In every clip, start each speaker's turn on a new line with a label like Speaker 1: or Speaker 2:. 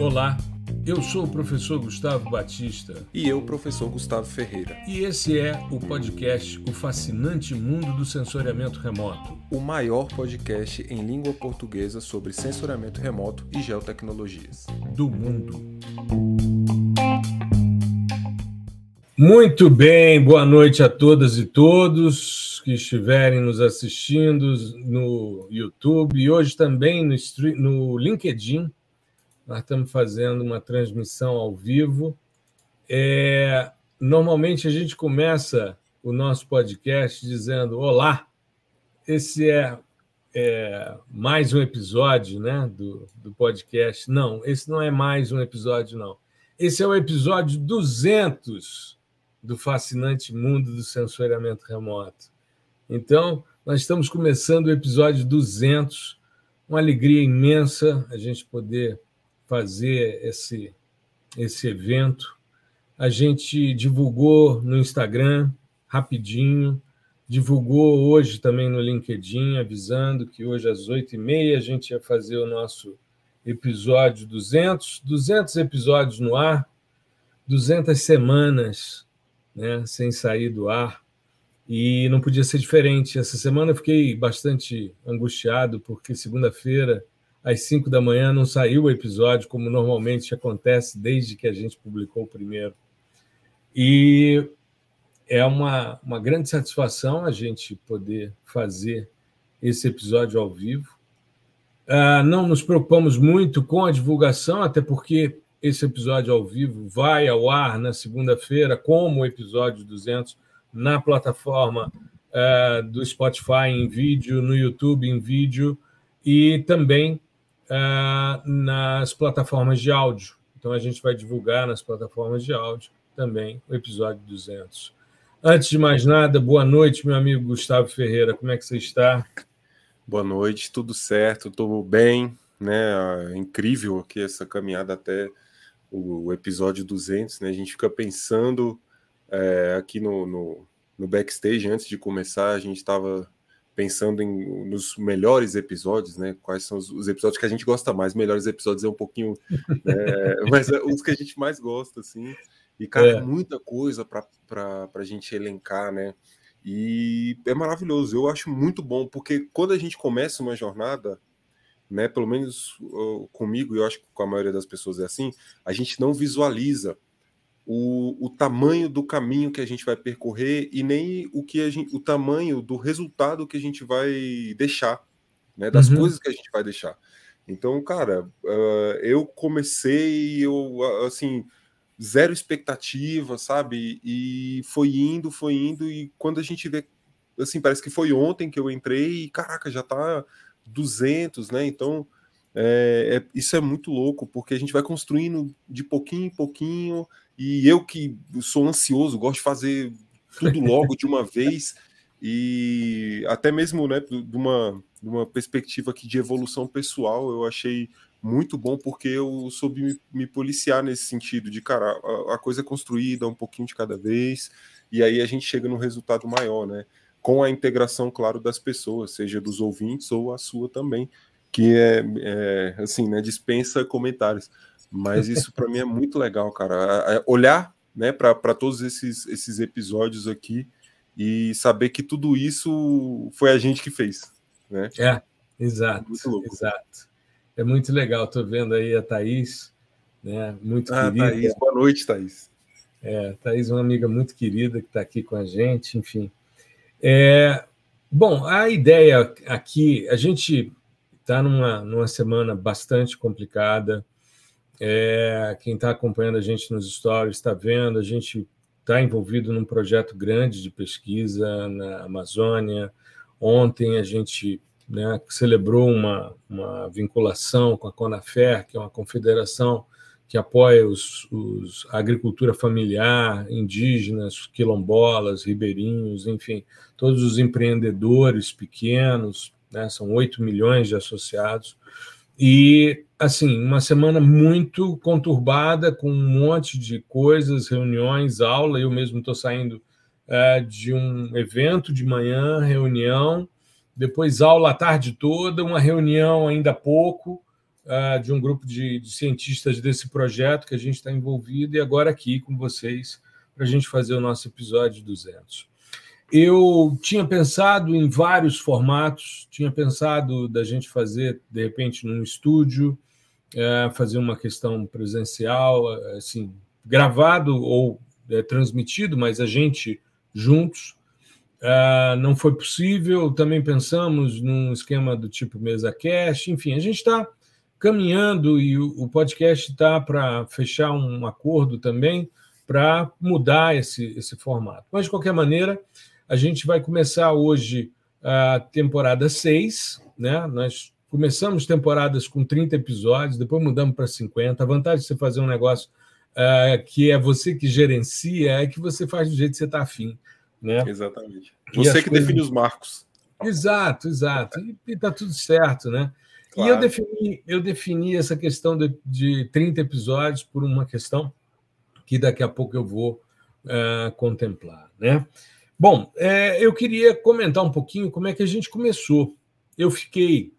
Speaker 1: Olá, eu sou o professor Gustavo Batista.
Speaker 2: E eu, professor Gustavo Ferreira.
Speaker 1: E esse é o podcast O Fascinante Mundo do Sensoriamento Remoto.
Speaker 2: O maior podcast em língua portuguesa sobre sensoriamento remoto e geotecnologias.
Speaker 1: Do mundo. Muito bem, boa noite a todas e todos que estiverem nos assistindo no YouTube e hoje também no, no LinkedIn nós estamos fazendo uma transmissão ao vivo. É, normalmente a gente começa o nosso podcast dizendo: Olá, esse é, é mais um episódio né, do, do podcast. Não, esse não é mais um episódio, não. Esse é o episódio 200 do fascinante mundo do sensoriamento remoto. Então, nós estamos começando o episódio 200, uma alegria imensa a gente poder fazer esse, esse evento. A gente divulgou no Instagram rapidinho, divulgou hoje também no LinkedIn, avisando que hoje às oito e meia a gente ia fazer o nosso episódio 200, 200 episódios no ar, 200 semanas né, sem sair do ar, e não podia ser diferente. Essa semana eu fiquei bastante angustiado, porque segunda-feira às 5 da manhã não saiu o episódio, como normalmente acontece desde que a gente publicou o primeiro. E é uma, uma grande satisfação a gente poder fazer esse episódio ao vivo. Uh, não nos preocupamos muito com a divulgação, até porque esse episódio ao vivo vai ao ar na segunda-feira, como o episódio 200, na plataforma uh, do Spotify em vídeo, no YouTube em vídeo e também uh, nas plataformas de áudio. Então, a gente vai divulgar nas plataformas de áudio também o episódio 200. Antes de mais nada, boa noite, meu amigo Gustavo Ferreira. Como é que você está?
Speaker 2: Boa noite, tudo certo, estou bem, né? É incrível aqui essa caminhada até o episódio 200, né? A gente fica pensando é, aqui no, no, no backstage antes de começar, a gente estava pensando em, nos melhores episódios, né? Quais são os, os, episódios que a gente gosta mais? Melhores episódios é um pouquinho, né? mas é os que a gente mais gosta, assim. E, cara, é. muita coisa para a gente elencar, né? E é maravilhoso, eu acho muito bom, porque quando a gente começa uma jornada, né, pelo menos uh, comigo, e eu acho que com a maioria das pessoas é assim, a gente não visualiza o, o tamanho do caminho que a gente vai percorrer e nem o que a gente, o tamanho do resultado que a gente vai deixar, né? Das uhum. coisas que a gente vai deixar. Então, cara, uh, eu comecei, eu assim, zero expectativa, sabe? E foi indo, foi indo, e quando a gente vê, assim, parece que foi ontem que eu entrei e, caraca, já tá 200, né? Então, é, é, isso é muito louco, porque a gente vai construindo de pouquinho em pouquinho, e eu que sou ansioso, gosto de fazer tudo logo de uma vez, e até mesmo né, de, uma, de uma perspectiva aqui de evolução pessoal, eu achei muito bom porque eu soube me, me policiar nesse sentido de, cara, a, a, coisa é construída um pouquinho de cada vez, e aí a gente chega num resultado maior, né? Com a integração, claro, das pessoas, seja dos ouvintes ou a sua também, que é, é assim, né, dispensa comentários. Mas isso para mim é muito legal, cara. Olhar né, para todos esses, esses episódios aqui e saber que tudo isso foi a gente que fez. Né?
Speaker 1: É, exato. exato. É muito legal. Estou vendo aí a Thaís, né, muito ah, querida.
Speaker 2: Thaís, boa noite, Thaís.
Speaker 1: É, Thaís é uma amiga muito querida que está aqui com a gente, enfim. É, bom, a ideia aqui, a gente está numa, numa semana bastante complicada. É, quem está acompanhando a gente nos stories está vendo, a gente está envolvido num projeto grande de pesquisa na Amazônia. Ontem a gente né, celebrou uma, uma vinculação com a Conafer, que é uma confederação que apoia os, os, a agricultura familiar, indígenas, quilombolas, ribeirinhos, enfim, todos os empreendedores pequenos, né? são 8 milhões de associados. E, assim, uma semana muito conturbada, com um monte de coisas, reuniões, aula. Eu mesmo estou saindo é, de um evento de manhã, reunião, depois aula a tarde toda, uma reunião ainda há pouco, uh, de um grupo de, de, cientistas desse projeto que a gente está envolvido e agora aqui com vocês para a gente fazer o nosso episódio 200. Eu tinha pensado em vários formatos, tinha pensado da gente fazer, de repente, num estúdio, é, fazer uma questão presencial, assim, gravado ou é, transmitido, mas a gente juntos. Uh, não foi possível. Também pensamos num esquema do tipo mesa cash. Enfim, a gente está caminhando e o, o podcast está para fechar um acordo também para mudar esse, esse formato. Mas, de qualquer maneira, a gente vai começar hoje a temporada 6. Né? Nós começamos temporadas com 30 episódios, depois mudamos para 50. A vantagem de você fazer um negócio uh, que é você que gerencia é que você faz do jeito que você está afim. Né?
Speaker 2: Exatamente. Você que coisas... define os marcos.
Speaker 1: Exato, exato. E está tudo certo, né? Claro. E eu defini, eu defini essa questão de, de 30 episódios por uma questão que daqui a pouco eu vou uh, contemplar. Né? Bom, é, eu queria comentar um pouquinho como é que a gente começou. Eu fiquei,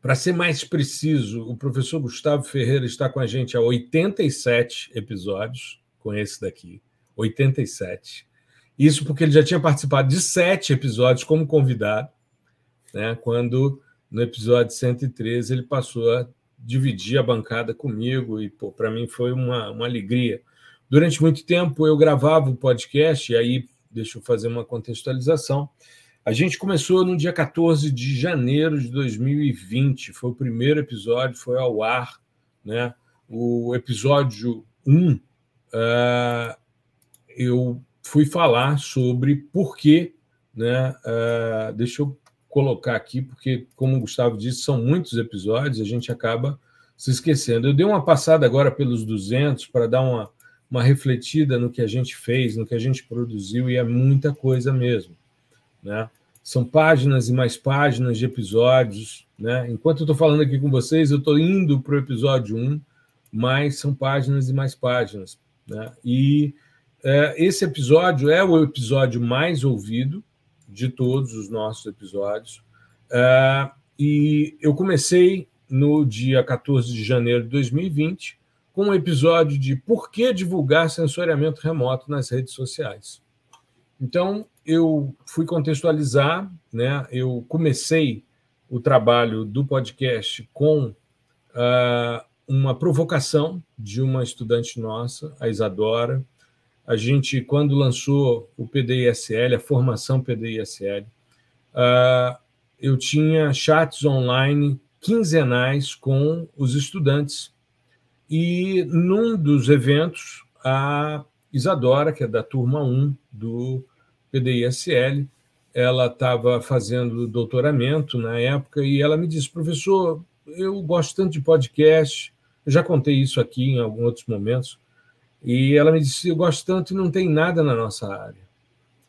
Speaker 1: para ser mais preciso, o professor Gustavo Ferreira está com a gente há 87 episódios, com esse daqui, 87. Isso porque ele já tinha participado de sete episódios como convidado, né, quando no episódio 113 ele passou a dividir a bancada comigo, e para mim foi uma, uma alegria. Durante muito tempo eu gravava o podcast, e aí deixa eu fazer uma contextualização. A gente começou no dia 14 de janeiro de 2020, foi o primeiro episódio, foi ao ar, né? O episódio 1, uh, ah, eu fui falar sobre por que, né? Uh, deixa eu colocar aqui, porque, como o Gustavo disse, são muitos episódios, a gente acaba se esquecendo. Eu dei uma passada agora pelos 200 para dar uma uma refletida no que a gente fez, no que a gente produziu, e é muita coisa mesmo. Né? São páginas e mais páginas de episódios. Né? Enquanto eu estou falando aqui com vocês, eu estou indo para o episódio 1, mas são páginas e mais páginas. Né? E é, esse episódio é o episódio mais ouvido de todos os nossos episódios. É, e eu comecei no dia 14 de janeiro de 2020 com um episódio de por que divulgar sensoriamento remoto nas redes sociais. Então, eu fui contextualizar, né? eu comecei o trabalho do podcast com uh, uma provocação de uma estudante nossa, a Isadora. A gente, quando lançou o PDISL, a formação PDISL, uh, ah, eu tinha chats online quinzenais com os estudantes e num dos eventos, a Isadora, que é da turma 1 do PDISL, ela estava fazendo doutoramento na época e ela me disse, professor, eu gosto tanto de podcast, eu já contei isso aqui em alguns outros momentos, e ela me disse, eu gosto tanto e não tem nada na nossa área.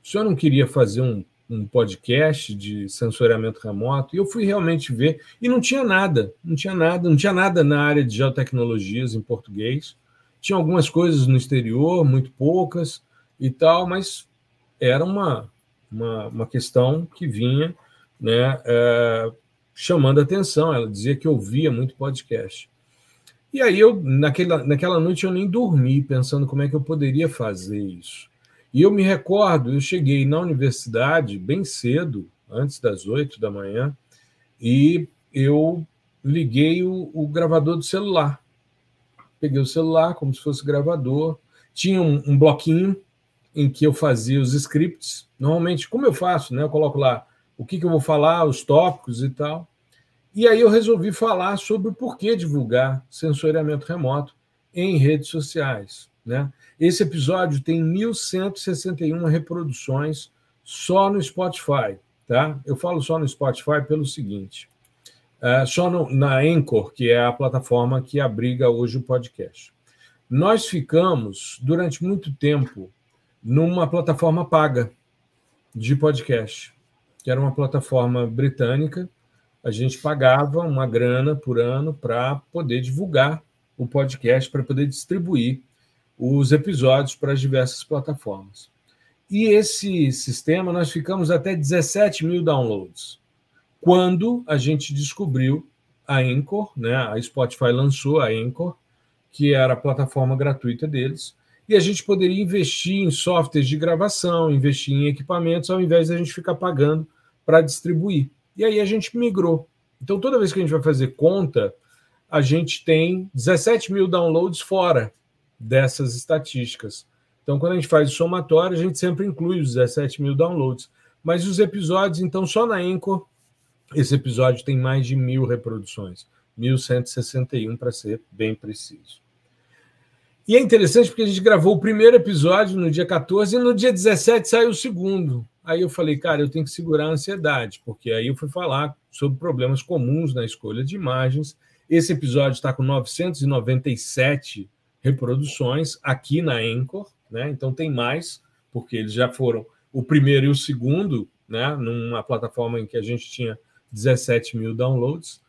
Speaker 1: O senhor não queria fazer um um podcast de sensoriamento remoto, e eu fui realmente ver, e não tinha nada, não tinha nada, não tinha nada na área de geotecnologias em português. Tinha algumas coisas no exterior, muito poucas e tal, mas era uma, uma, uma questão que vinha né, é, chamando atenção. Ela dizia que ouvia muito podcast. E aí eu, naquela, naquela noite, eu nem dormi pensando como é que eu poderia fazer isso. E eu me recordo, eu cheguei na universidade bem cedo, antes das oito da manhã, e eu liguei o, o, gravador do celular. Peguei o celular como se fosse gravador, tinha um, um, bloquinho em que eu fazia os scripts. Normalmente, como eu faço, né? Eu coloco lá o que, que eu vou falar, os tópicos e tal. E aí eu resolvi falar sobre o porquê divulgar sensoriamento remoto em redes sociais. Né? Esse episódio tem 1.161 reproduções só no Spotify. Tá? Eu falo só no Spotify pelo seguinte: é, só no, na Anchor, que é a plataforma que abriga hoje o podcast. Nós ficamos, durante muito tempo, numa plataforma paga de podcast, que era uma plataforma britânica. A gente pagava uma grana por ano para poder divulgar o podcast, para poder distribuir os episódios para as diversas plataformas. E esse sistema nós ficamos até 17 mil downloads, quando a gente descobriu a Anchor, né? A Spotify lançou a Anchor, que era a plataforma gratuita deles, e a gente poderia investir em softwares de gravação, investir em equipamentos, ao invés de a gente ficar pagando para distribuir. E aí a gente migrou. Então, toda vez que a gente vai fazer conta, a gente tem 17 mil downloads fora dessas estatísticas. Então, quando a gente faz o somatório, a gente sempre inclui os 17 mil downloads. Mas os episódios, então, só na Anchor, esse episódio tem mais de mil reproduções. 1161 para ser bem preciso. E é interessante porque a gente gravou o primeiro episódio no dia 14 e no dia 17 saiu o segundo. Aí eu falei, cara, eu tenho que segurar a ansiedade, porque aí eu fui falar sobre problemas comuns na escolha de imagens. Esse episódio está com 997 reproduções aqui na Anchor, né? Então tem mais, porque eles já foram o primeiro e o segundo, né? Numa plataforma em que a gente tinha 17 mil downloads.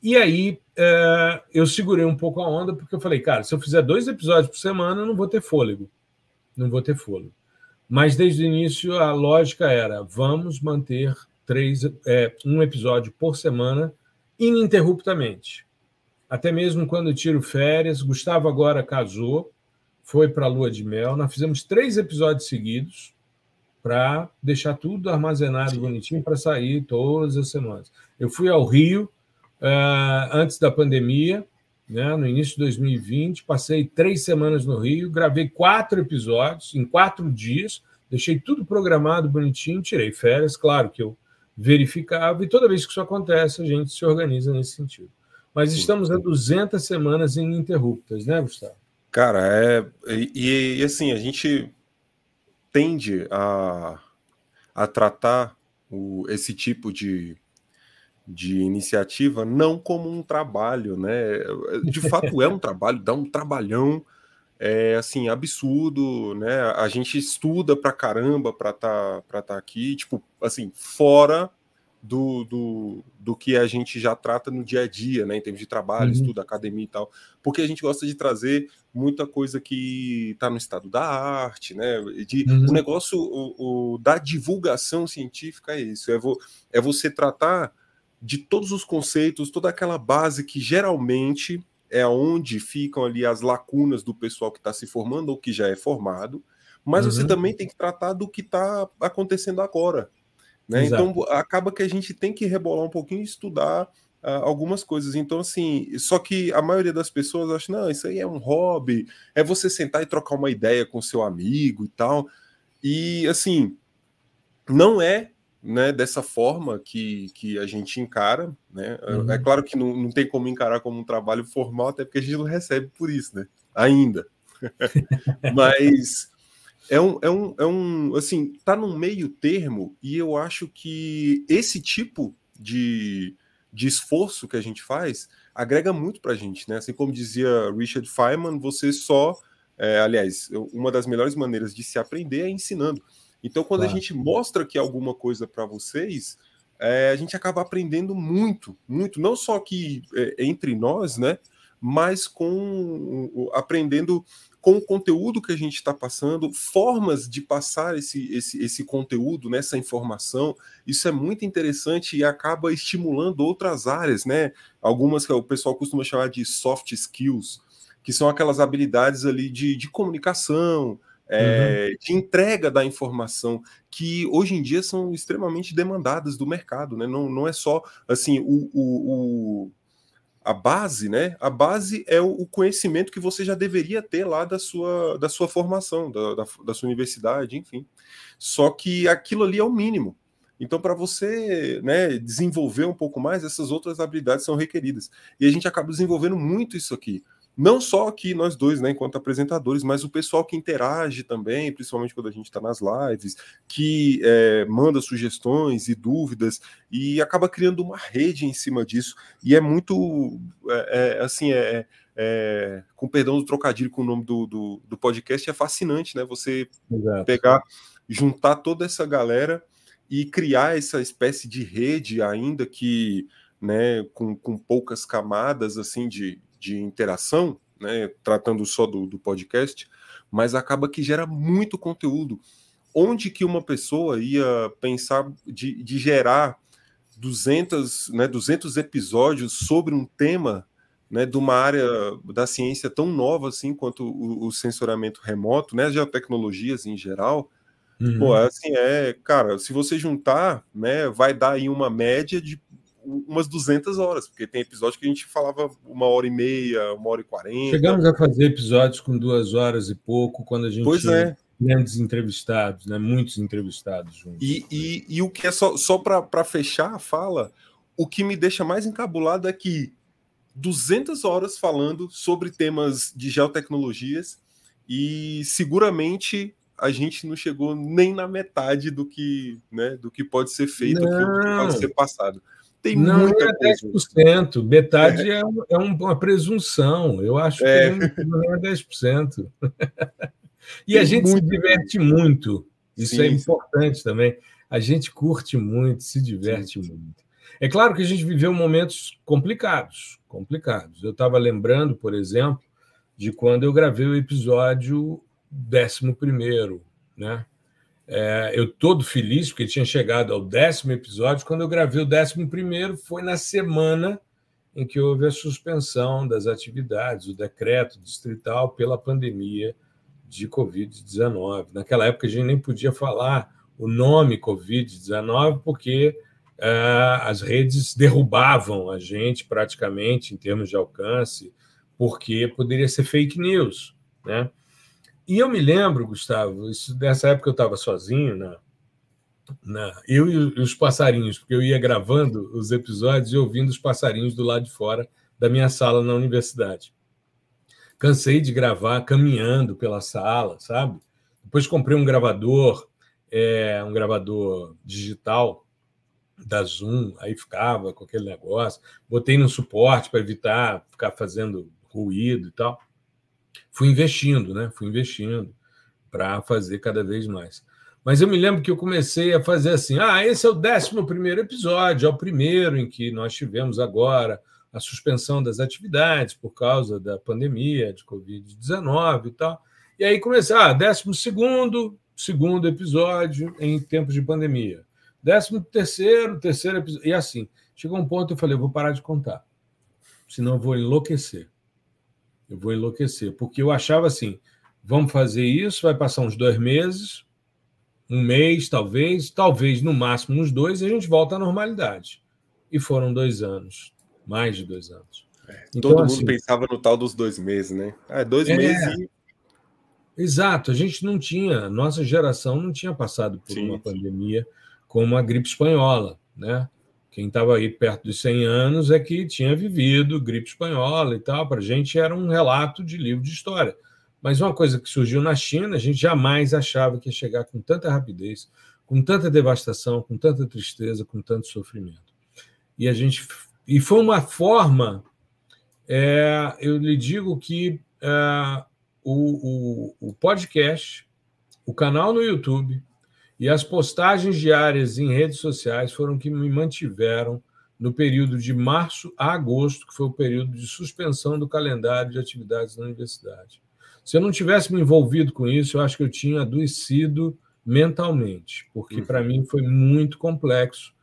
Speaker 1: E aí é, eu segurei um pouco a onda, porque eu falei, cara, se eu fizer dois episódios por semana, eu não vou ter fôlego. Não vou ter fôlego. Mas desde o início a lógica era: vamos manter três, é, um episódio por semana ininterruptamente. Até mesmo quando eu tiro férias, Gustavo agora casou, foi para a lua de mel. Nós fizemos três episódios seguidos para deixar tudo armazenado Sim. bonitinho para sair todas as semanas. Eu fui ao Rio uh, antes da pandemia, né, no início de 2020. Passei três semanas no Rio, gravei quatro episódios em quatro dias, deixei tudo programado bonitinho, tirei férias, claro que eu verificava, e toda vez que isso acontece, a gente se organiza nesse sentido. Mas estamos a 200 semanas ininterruptas, né, Gustavo?
Speaker 2: Cara, é. E, e assim, a gente tende a, a tratar o, esse tipo de, de iniciativa não como um trabalho, né? De fato é um trabalho, dá um trabalhão é assim absurdo, né? A gente estuda pra caramba para tá para tá aqui, tipo, assim, fora do, do, do que a gente já trata no dia a dia, né? Em termos de trabalho, uhum. estudo, academia e tal, porque a gente gosta de trazer muita coisa que está no estado da arte, né? De, uhum. O negócio o, o, da divulgação científica é isso, é, vo, é você tratar de todos os conceitos, toda aquela base que geralmente é onde ficam ali as lacunas do pessoal que está se formando ou que já é formado, mas uhum. você também tem que tratar do que está acontecendo agora. Né? Então acaba que a gente tem que rebolar um pouquinho e estudar uh, algumas coisas. Então, assim, só que a maioria das pessoas acha, não, isso aí é um hobby, é você sentar e trocar uma ideia com seu amigo e tal. E assim, não é né, dessa forma que, que a gente encara, né? É, uhum. É claro que não, não tem como encarar como um trabalho formal, até porque a gente não recebe por isso, né? Ainda. Mas é um, é um, é um, assim, tá num meio termo e eu acho que esse tipo de, de esforço que a gente faz agrega muito para a gente, né? Assim como dizia Richard Feynman, você só, é, aliás, uma das melhores maneiras de se aprender é ensinando. Então, quando claro. a gente mostra que é alguma coisa para vocês, é, a gente acaba aprendendo muito, muito, não só que é, entre nós, né? Mas com aprendendo com o conteúdo que a gente está passando, formas de passar esse, esse, esse conteúdo, nessa né, informação, isso é muito interessante e acaba estimulando outras áreas, né? Algumas que o pessoal costuma chamar de soft skills, que são aquelas habilidades ali de, de comunicação, é, uhum. de entrega da informação, que hoje em dia são extremamente demandadas do mercado, né? Não, não é só assim o, o, o a base, né? A base é o conhecimento que você já deveria ter lá da sua, da sua formação, da, da, da sua universidade, enfim. Só que aquilo ali é o mínimo. Então, para você né, desenvolver um pouco mais, essas outras habilidades são requeridas. E a gente acaba desenvolvendo muito isso aqui não só aqui nós dois, né, enquanto apresentadores, mas o pessoal que interage também, principalmente quando a gente está nas lives, que é, manda sugestões e dúvidas e acaba criando uma rede em cima disso. E é muito, é, é, assim, é, é, com perdão do trocadilho com o nome do, do, do podcast, é fascinante, né? Você Exato. pegar, juntar toda essa galera e criar essa espécie de rede, ainda que, né, com, com poucas camadas, assim, de de interação, né, tratando só do, do podcast, mas acaba que gera muito conteúdo. Onde que uma pessoa ia pensar de, de gerar 200, né, 200 episódios sobre um tema né, de uma área da ciência tão nova assim quanto o, o sensoramento remoto, né, as geotecnologias em geral. Uhum. Pô, assim, é, cara, se você juntar, né, vai dar aí uma média de umas 200 horas, porque tem episódio que a gente falava uma hora e meia, uma hora e quarenta.
Speaker 1: Chegamos a fazer episódios com duas horas e pouco, quando a gente
Speaker 2: pois é
Speaker 1: grandes entrevistados, né? muitos entrevistados juntos.
Speaker 2: E, e, e o que é só, só para fechar a fala, o que me deixa mais encabulado é que 200 horas falando sobre temas de geotecnologias e seguramente a gente não chegou nem na metade do que, né, do que pode ser feito, do que pode ser passado.
Speaker 1: Tem não muita é 10%, metade é, é, é uma presunção. Eu acho é. que não é 10%. E a gente muito... se diverte muito. Isso sim, é importante sim. também. A gente curte muito, se diverte sim. muito. É claro que a gente viveu momentos complicados, complicados. Eu estava lembrando, por exemplo, de quando eu gravei o episódio 11, né? É, eu todo feliz porque tinha chegado ao décimo episódio. Quando eu gravei o décimo primeiro, foi na semana em que houve a suspensão das atividades, o decreto distrital pela pandemia de Covid-19. Naquela época a gente nem podia falar o nome Covid-19 porque uh, as redes derrubavam a gente praticamente em termos de alcance, porque poderia ser fake news, né? E eu me lembro, Gustavo, isso, dessa época eu estava sozinho, na, na, eu e os passarinhos, porque eu ia gravando os episódios e ouvindo os passarinhos do lado de fora da minha sala na universidade. Cansei de gravar caminhando pela sala, sabe? Depois comprei um gravador, é, um gravador digital da Zoom, aí ficava com aquele negócio. Botei no suporte para evitar ficar fazendo ruído e tal. Fui investindo, né? Fui investindo para fazer cada vez mais. Mas eu me lembro que eu comecei a fazer assim: ah, esse é o décimo primeiro episódio, é o primeiro em que nós tivemos agora a suspensão das atividades por causa da pandemia de Covid-19 e tal. E aí comecei, ah, décimo segundo, segundo episódio em tempos de pandemia. Décimo terceiro, terceiro episódio. E assim, chegou um ponto eu falei, eu vou parar de contar, senão eu vou enlouquecer. Eu vou enlouquecer, porque eu achava assim, vamos fazer isso, vai passar uns dois meses, um mês, talvez, talvez no máximo uns dois, e a gente volta à normalidade. E foram dois anos, mais de dois anos.
Speaker 2: É, então, todo mundo assim, pensava no tal dos dois meses, né? Ah, dois é, meses e.
Speaker 1: Exato, a gente não tinha, nossa geração não tinha passado por sim, uma sim. pandemia como a gripe espanhola, né? Quem estava aí perto dos 100 anos é que tinha vivido gripe espanhola e tal. Para a gente era um relato de livro de história. Mas uma coisa que surgiu na China, a gente jamais achava que ia chegar com tanta rapidez, com tanta devastação, com tanta tristeza, com tanto sofrimento. E a gente e foi uma forma, é, eu lhe digo que é, o, o, o podcast, o canal no YouTube e as postagens diárias em redes sociais foram que me mantiveram no período de março a agosto, que foi o período de suspensão do calendário de atividades na universidade. Se eu não tivesse me envolvido com isso, eu acho que eu tinha adoecido mentalmente, porque uhum. para mim foi muito complexo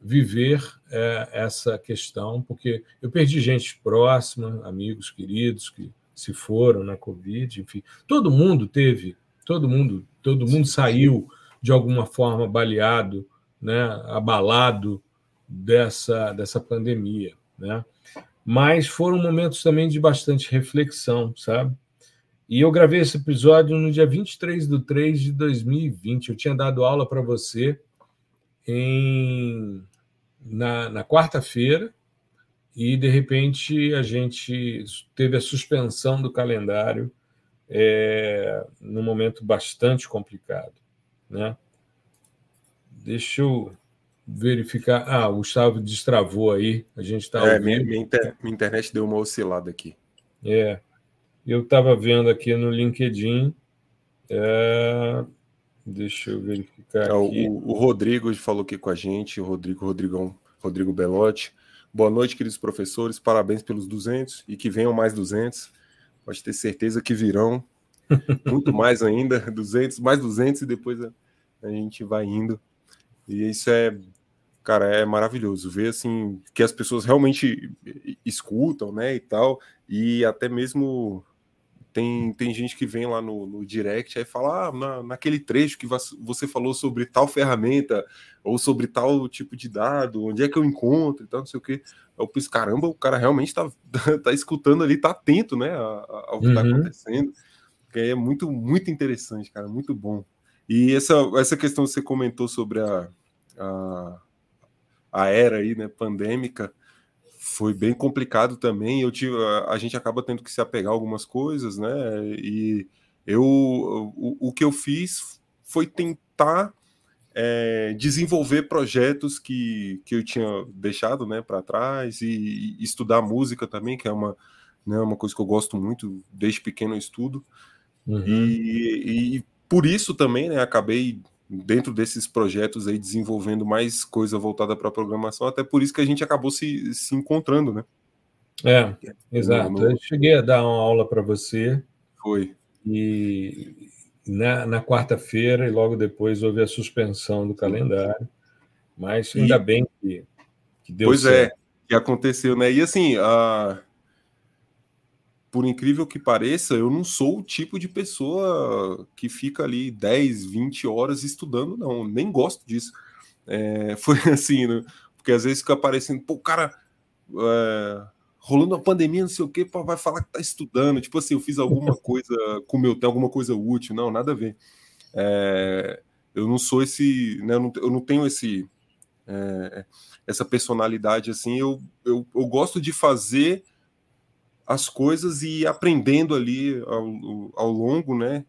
Speaker 1: viver é, essa questão, porque eu perdi gente próxima, amigos queridos que se foram na Covid, enfim, todo mundo teve, todo mundo, todo mundo saiu de alguma forma baleado, né, abalado dessa dessa pandemia, né? Mas foram momentos também de bastante reflexão, sabe? E eu gravei esse episódio no dia 23 de 3 de 2020. Eu tinha dado aula para você em na, na quarta-feira e, de repente, a gente teve a suspensão do calendário é, num momento bastante complicado. Né? Deixa eu verificar. Ah, o Gustavo destravou aí. A gente está.
Speaker 2: É, minha, minha, inter... minha, internet deu uma oscilada aqui.
Speaker 1: É. Eu estava vendo aqui no LinkedIn. É... Deixa eu verificar. É,
Speaker 2: aqui. O, o, Rodrigo falou aqui com a gente, o Rodrigo Rodrigão, Rodrigo Belotti. Boa noite, queridos professores. Parabéns pelos 200 e que venham mais 200. Pode ter certeza que virão muito mais ainda, 200, mais 200 e depois a, a gente vai indo. E isso é, cara, é maravilhoso ver assim que as pessoas realmente escutam, né, e tal, e até mesmo tem, tem gente que vem lá no, no direct e fala, ah, na, naquele trecho que você falou sobre tal ferramenta ou sobre tal tipo de dado, onde é que eu encontro e tal, não sei o que. Eu penso, caramba, o cara realmente está tá escutando ali, tá atento, né, ao que está uhum. acontecendo. Que é muito, muito interessante, cara, muito bom. E essa, essa questão que você comentou sobre a, a, a era aí, né, pandêmica, foi bem complicado também. Eu tive, a, a, gente acaba tendo que se apegar a algumas coisas, né? E eu, o, o que eu fiz foi tentar é, desenvolver projetos que, que eu tinha deixado, né, para trás e, e, estudar música também, que é uma, né, uma coisa que eu gosto muito desde pequeno eu estudo. Uhum. E, e por isso também, né, acabei dentro desses projetos aí desenvolvendo mais coisa voltada para a programação, até por isso que a gente acabou se, se encontrando, né?
Speaker 1: É, exato. No, no... Eu cheguei a dar uma aula para você.
Speaker 2: Foi.
Speaker 1: E na, na quarta-feira, e logo depois houve a suspensão do calendário. Mas ainda e... bem que, que deu
Speaker 2: pois é, certo. Pois é, que aconteceu, né? E assim, a por incrível que pareça, eu não sou o tipo de pessoa que fica ali 10, 20 horas estudando, não, nem gosto disso. É, foi assim, né? porque às vezes fica aparecendo, pô, o cara é, rolando a pandemia, não sei o que, vai falar que tá estudando, tipo assim, eu fiz alguma coisa com meu tempo, alguma coisa útil, não, nada a ver. É, eu não sou esse, né, eu, não, eu não tenho esse, é, essa personalidade assim, eu, eu, eu gosto de fazer as coisas e aprendendo ali ao, ao longo, né?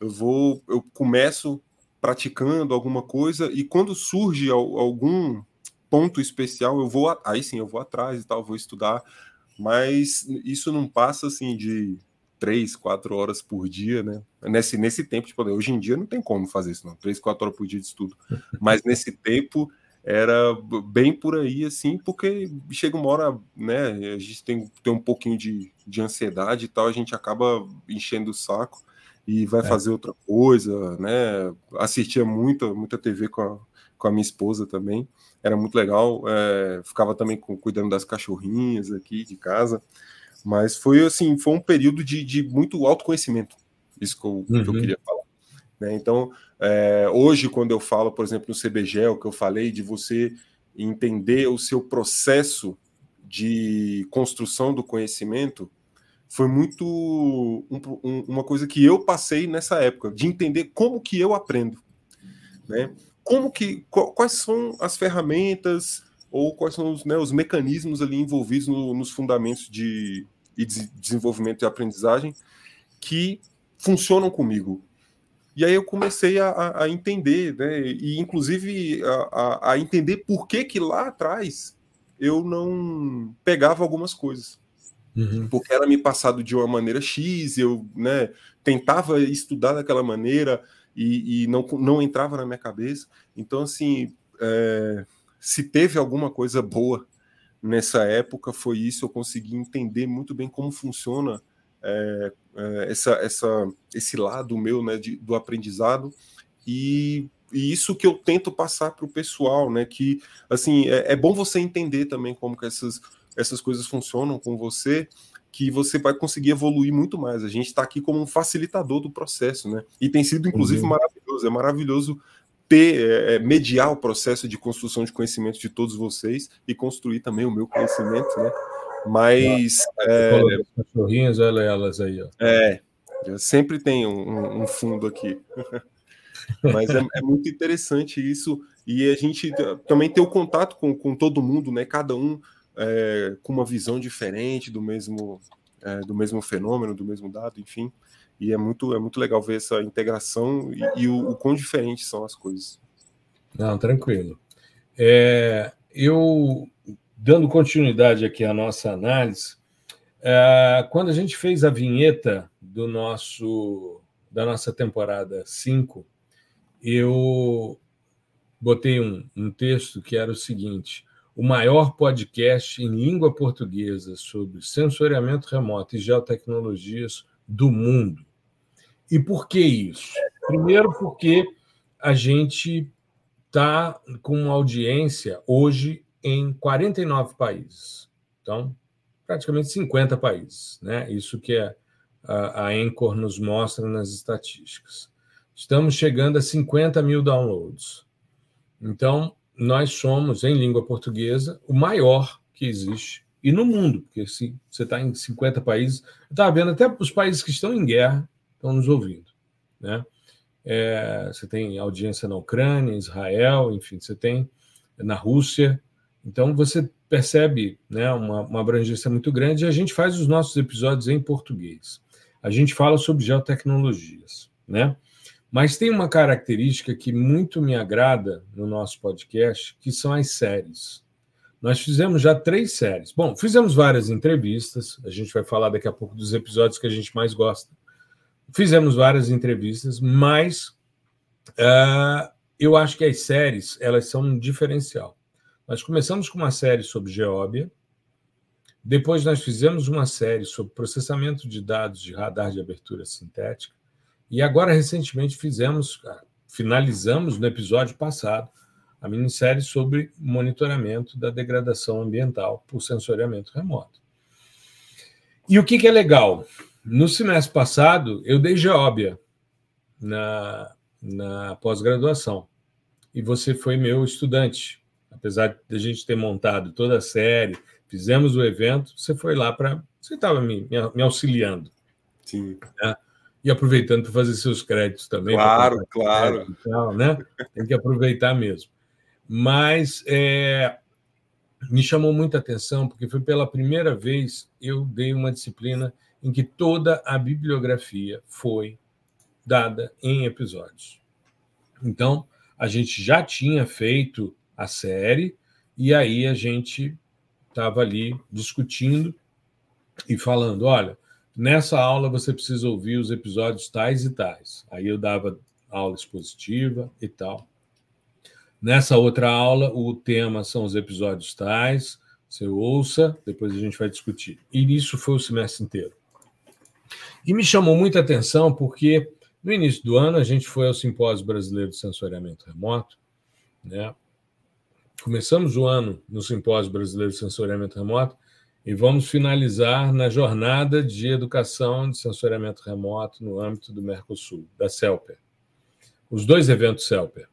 Speaker 2: Eu vou, eu começo praticando alguma coisa e quando surge algum ponto especial, eu vou aí sim eu vou atrás e tal, vou estudar, mas isso não passa assim de três, quatro horas por dia, né? Nesse, nesse tempo, tipo, hoje em dia não tem como fazer isso, não. Três, quatro horas por dia de estudo. Mas nesse tempo era bem por aí, assim, porque chega uma hora, né, a gente tem, tem um pouquinho de, de ansiedade e tal, a gente acaba enchendo o saco e vai é. fazer outra coisa, né, assistia muita, muita TV com a, com a minha esposa também, era muito legal, é, ficava também com, cuidando das cachorrinhas aqui de casa, mas foi, assim, foi um período de, de muito autoconhecimento, isso que eu, uhum. que eu uhum. queria falar. Né? Então, é, hoje, quando eu falo, por exemplo, no CBG, o que eu falei de você entender o seu processo de construção do conhecimento, foi muito um, um, uma coisa que eu passei nessa época, de entender como que eu aprendo. Né? Como que, quais são as ferramentas ou quais são os, né, os mecanismos ali envolvidos no, nos fundamentos de, de desenvolvimento e aprendizagem que funcionam comigo, e aí eu comecei a, a entender, né? E inclusive a, a, entender por que que lá atrás eu não pegava algumas coisas. Uhum. Porque era me passado de uma maneira X, eu né, tentava estudar daquela maneira e, e não, não entrava na minha cabeça. Então, assim, é, se teve alguma coisa boa nessa época, foi isso. Eu consegui entender muito bem como funciona é, é, essa, essa, esse lado meu né, de, do aprendizado e, e, isso que eu tento passar para o pessoal, né? Que assim é, é, bom você entender também como que essas, essas coisas funcionam com você, que você vai conseguir evoluir muito mais. A gente está aqui como um facilitador do processo, né? E tem sido inclusive uhum. maravilhoso. É maravilhoso ter, é, é, mediar o processo de construção de conhecimento de todos vocês e construir também o meu conhecimento, né? Mas. É,
Speaker 1: olha elas aí. Ó.
Speaker 2: É, sempre tem um, um fundo aqui. Mas é, é, muito interessante isso. E a gente também ter o contato com, com todo mundo, né? Cada um é, com uma visão diferente do mesmo, é, do mesmo fenômeno, do mesmo dado, enfim. E é muito, é muito legal ver essa integração e, e o, o quão diferentes são as coisas.
Speaker 1: Não, tranquilo. É, eu dando continuidade aqui à nossa análise, é, quando a gente fez a vinheta do nosso da nossa temporada 5, eu botei um, um texto que era o seguinte: o maior podcast em língua portuguesa sobre sensoriamento remoto e geotecnologias do mundo. E por que isso? Primeiro, porque a gente está com audiência hoje em 49 países. Então, praticamente 50 países. Né? Isso que a, a Anchor nos mostra nas estatísticas. Estamos chegando a 50 mil downloads. Então, nós somos, em língua portuguesa, o maior que existe. E no mundo, porque se você está em 50 países, estava vendo até os países que estão em guerra estão nos ouvindo. Né? É, você tem audiência na Ucrânia, Israel, enfim, você tem na Rússia. Então, você percebe né, uma, uma abrangência muito grande e a gente faz os nossos episódios em português. A gente fala sobre geotecnologias, né? Mas tem uma característica que muito me agrada no nosso podcast, que são as séries. Nós fizemos já três séries. Bom, fizemos várias entrevistas, a gente vai falar daqui a pouco dos episódios que a gente mais gosta. Fizemos várias entrevistas, mas uh, eu acho que as séries elas são um diferencial. Nós começamos com uma série sobre geóbia, depois nós fizemos uma série sobre processamento de dados de radar de abertura sintética, e agora, recentemente, fizemos, finalizamos no episódio passado, a minissérie sobre monitoramento da degradação ambiental por sensoriamento remoto. E o que, que é legal? No semestre passado, eu dei geóbia na, na pós-graduação. E você foi meu estudante. Apesar de a gente ter montado toda a série, fizemos o evento, você foi lá para. Você estava me, me, auxiliando.
Speaker 2: Sim.
Speaker 1: Né? e aproveitando para fazer seus créditos também.
Speaker 2: Claro, claro.
Speaker 1: Tal, né? Tem que aproveitar mesmo. Mas é, me chamou muita atenção, porque foi pela primeira vez eu dei uma disciplina em que toda a bibliografia foi dada em episódios. Então, a gente já tinha feito a série, e aí a gente estava ali discutindo e falando: olha, Nessa aula você precisa ouvir os episódios tais e tais. Aí eu dava aula expositiva e tal. Nessa outra aula, o tema são os episódios tais. Você ouça, depois a gente vai discutir. E isso foi o semestre inteiro. E me chamou muita atenção porque no início do ano a gente foi ao Simpósio Brasileiro de Sensoriamento Remoto, né? Começamos o ano no Simpósio Brasileiro de Sensoriamento Remoto e vamos finalizar na jornada de educação de sensoriamento remoto no âmbito do Mercosul, da CELPER. Os dois eventos CELPER.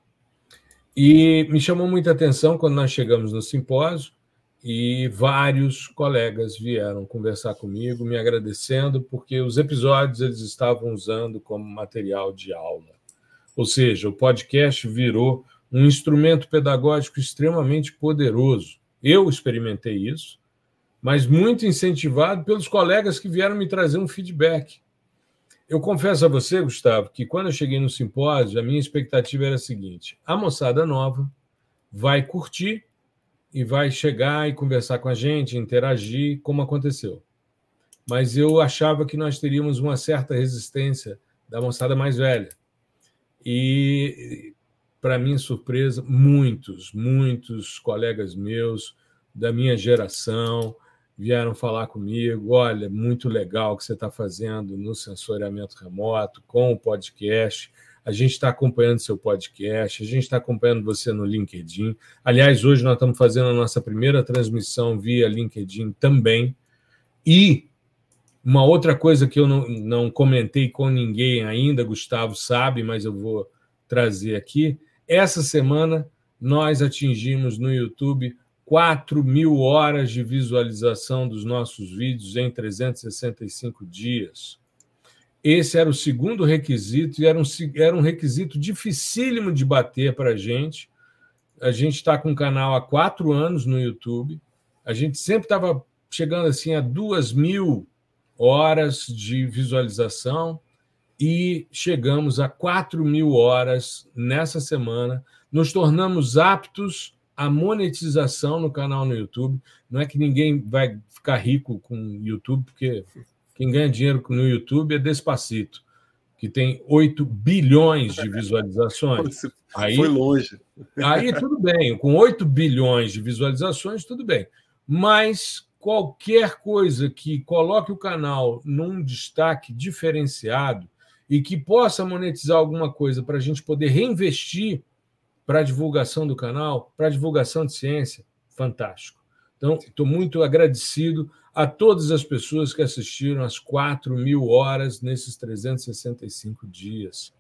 Speaker 1: E me chamou muita atenção quando nós chegamos no simpósio e vários colegas vieram conversar comigo, me agradecendo, porque os episódios eles estavam usando como material de aula. Ou seja, o podcast virou um instrumento pedagógico extremamente poderoso. Eu experimentei isso mas muito incentivado pelos colegas que vieram me trazer um feedback. Eu confesso a você, Gustavo, que quando eu cheguei no simpósio, a minha expectativa era a seguinte: a moçada nova vai curtir e vai chegar e conversar com a gente, interagir, como aconteceu. Mas eu achava que nós teríamos uma certa resistência da moçada mais velha. E, para minha surpresa, muitos, muitos colegas meus da minha geração, vieram falar comigo: olha, muito legal o que você está fazendo no sensoriamento remoto, com o podcast. A gente está acompanhando seu podcast, a gente está acompanhando você no LinkedIn. Aliás, hoje nós estamos fazendo a nossa primeira transmissão via LinkedIn também. E uma outra coisa que eu não, não comentei com ninguém ainda, Gustavo sabe, mas eu vou trazer aqui. Essa semana nós atingimos no YouTube 4 mil horas de visualização dos nossos vídeos em 365 dias. Esse era o segundo requisito e era um, era um requisito dificílimo de bater para a gente. A gente está com o canal há quatro anos no YouTube. A gente sempre estava chegando assim a duas mil horas de visualização e chegamos a 4 mil horas nessa semana. Nos tornamos aptos a monetização no canal no YouTube. Não é que ninguém vai ficar rico com o YouTube, porque quem ganha dinheiro no YouTube é Despacito, que tem 8 bilhões de visualizações.
Speaker 2: Aí, Foi longe.
Speaker 1: Aí tudo bem, com 8 bilhões de visualizações, tudo bem. Mas qualquer coisa que coloque o canal num destaque diferenciado e que possa monetizar alguma coisa para a gente poder reinvestir para a divulgação do canal, para a divulgação de ciência, fantástico. Então, estou muito agradecido a todas as pessoas que assistiram as 4 mil horas nesses 365 dias.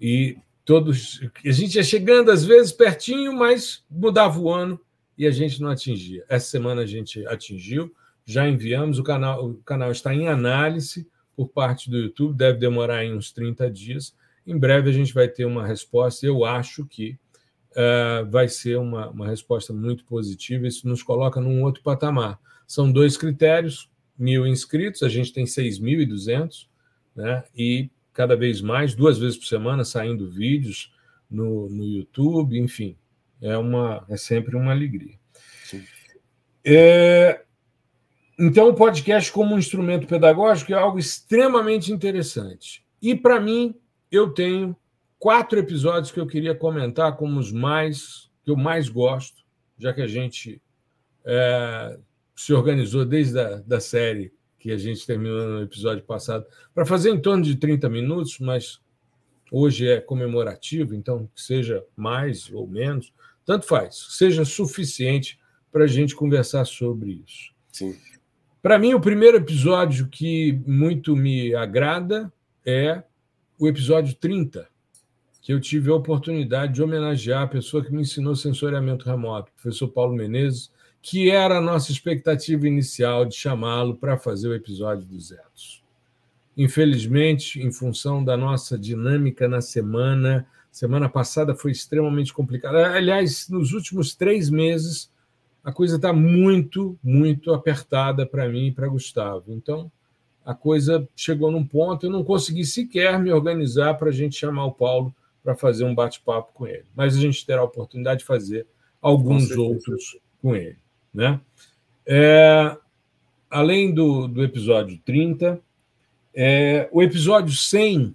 Speaker 1: E todos. A gente ia chegando, às vezes, pertinho, mas mudava o ano e a gente não atingia. Essa semana a gente atingiu, já enviamos, o canal, o canal está em análise por parte do YouTube, deve demorar em uns 30 dias. Em breve a gente vai ter uma resposta. Eu acho que uh, vai ser uma, uma resposta muito positiva. Isso nos coloca num outro patamar. São dois critérios: mil inscritos, a gente tem 6.200, né? e cada vez mais, duas vezes por semana, saindo vídeos no, no YouTube, enfim, é, uma, é sempre uma alegria. É, então, o podcast como um instrumento pedagógico é algo extremamente interessante. E, para mim, eu tenho quatro episódios que eu queria comentar como os mais que eu mais gosto, já que a gente é, se organizou desde a da série que a gente terminou no episódio passado, para fazer em torno de 30 minutos, mas hoje é comemorativo, então que seja mais ou menos, tanto faz, seja suficiente para a gente conversar sobre isso.
Speaker 2: Sim.
Speaker 1: Para mim, o primeiro episódio que muito me agrada é o episódio 30, que eu tive a oportunidade de homenagear a pessoa que me ensinou sensoriamento remoto, o professor Paulo Menezes, que era a nossa expectativa inicial de chamá-lo para fazer o episódio 200. Infelizmente, em função da nossa dinâmica na semana, semana passada foi extremamente complicada. Aliás, nos últimos três meses, a coisa está muito, muito apertada para mim e para Gustavo. Então, a coisa chegou num ponto, eu não consegui sequer me organizar para a gente chamar o Paulo para fazer um bate-papo com ele. Mas a gente terá a oportunidade de fazer alguns com outros com ele. Né? É, além do, do episódio 30, é, o episódio 100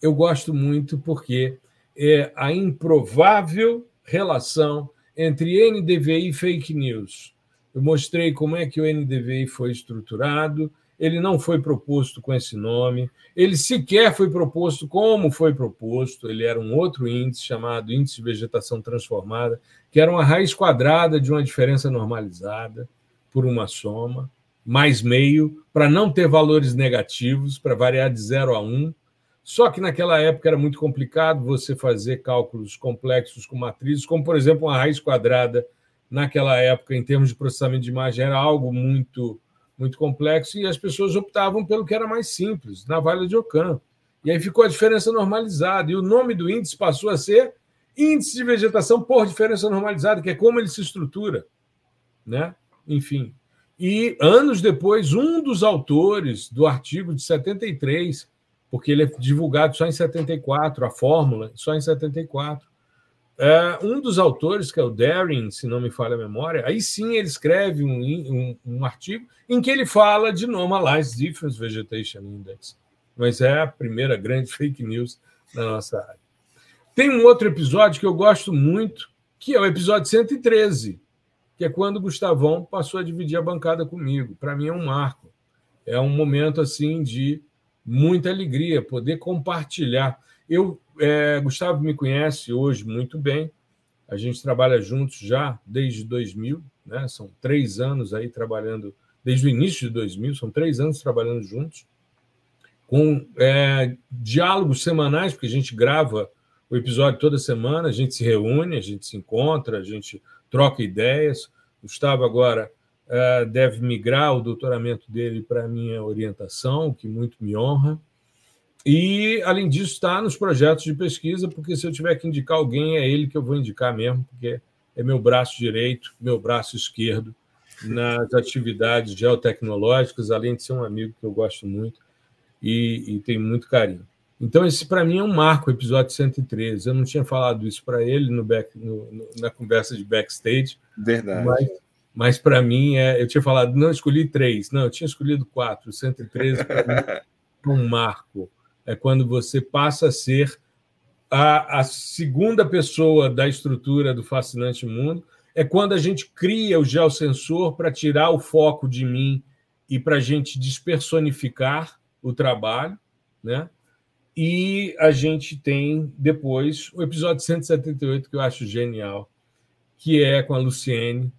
Speaker 1: eu gosto muito porque é a improvável relação entre NDVI e fake news. Eu mostrei como é que o NDVI foi estruturado, ele não foi proposto com esse nome, ele sequer foi proposto como foi proposto, ele era um outro índice chamado índice de vegetação transformada, que era uma raiz quadrada de uma diferença normalizada por uma soma, mais meio, para não ter valores negativos, para variar de 0 a 1. Um. Só que naquela época era muito complicado você fazer cálculos complexos com matrizes, como, por exemplo, uma raiz quadrada, naquela época, em termos de processamento de imagem, era algo muito muito complexo, e as pessoas optavam pelo que era mais simples, na Vale de Ocã. E aí ficou a diferença normalizada, e o nome do índice passou a ser Índice de Vegetação por Diferença Normalizada, que é como ele se estrutura. Né? Enfim. E anos depois, um dos autores do artigo de 73, porque ele é divulgado só em 74, a fórmula, só em 74, é, um dos autores, que é o Daring, se não me falha a memória, aí sim ele escreve um, um, um artigo em que ele fala de Normalized Difference Vegetation Index. Mas é a primeira grande fake news da nossa área. Tem um outro episódio que eu gosto muito, que é o episódio 113, que é quando o Gustavão passou a dividir a bancada comigo. Para mim é um marco. É um momento assim de muita alegria poder compartilhar. Eu é, Gustavo me conhece hoje muito bem. A gente trabalha juntos já desde 2000, né? São três anos aí trabalhando desde o início de 2000, são três anos trabalhando juntos, com é, diálogos semanais, porque a gente grava o episódio toda semana, a gente se reúne, a gente se encontra, a gente troca ideias. Gustavo agora é, deve migrar o doutoramento dele para a minha orientação, o que muito me honra. E, além disso, está nos projetos de pesquisa, porque se eu tiver que indicar alguém, é ele que eu vou indicar mesmo, porque é meu braço direito, meu braço esquerdo nas atividades geotecnológicas, além de ser um amigo que eu gosto muito e, e tenho muito carinho. Então, esse para mim é um marco, o episódio 113. Eu não tinha falado isso para ele no back, no, no, na conversa de backstage.
Speaker 2: Verdade.
Speaker 1: Mas, mas para mim, é, eu tinha falado, não, escolhi três. Não, eu tinha escolhido quatro. O 113 para mim é um marco é quando você passa a ser a, a segunda pessoa da estrutura do Fascinante Mundo, é quando a gente cria o geosensor para tirar o foco de mim e para a gente despersonificar o trabalho, né? E a gente tem depois o episódio 178, que eu acho genial, que é com a Luciene,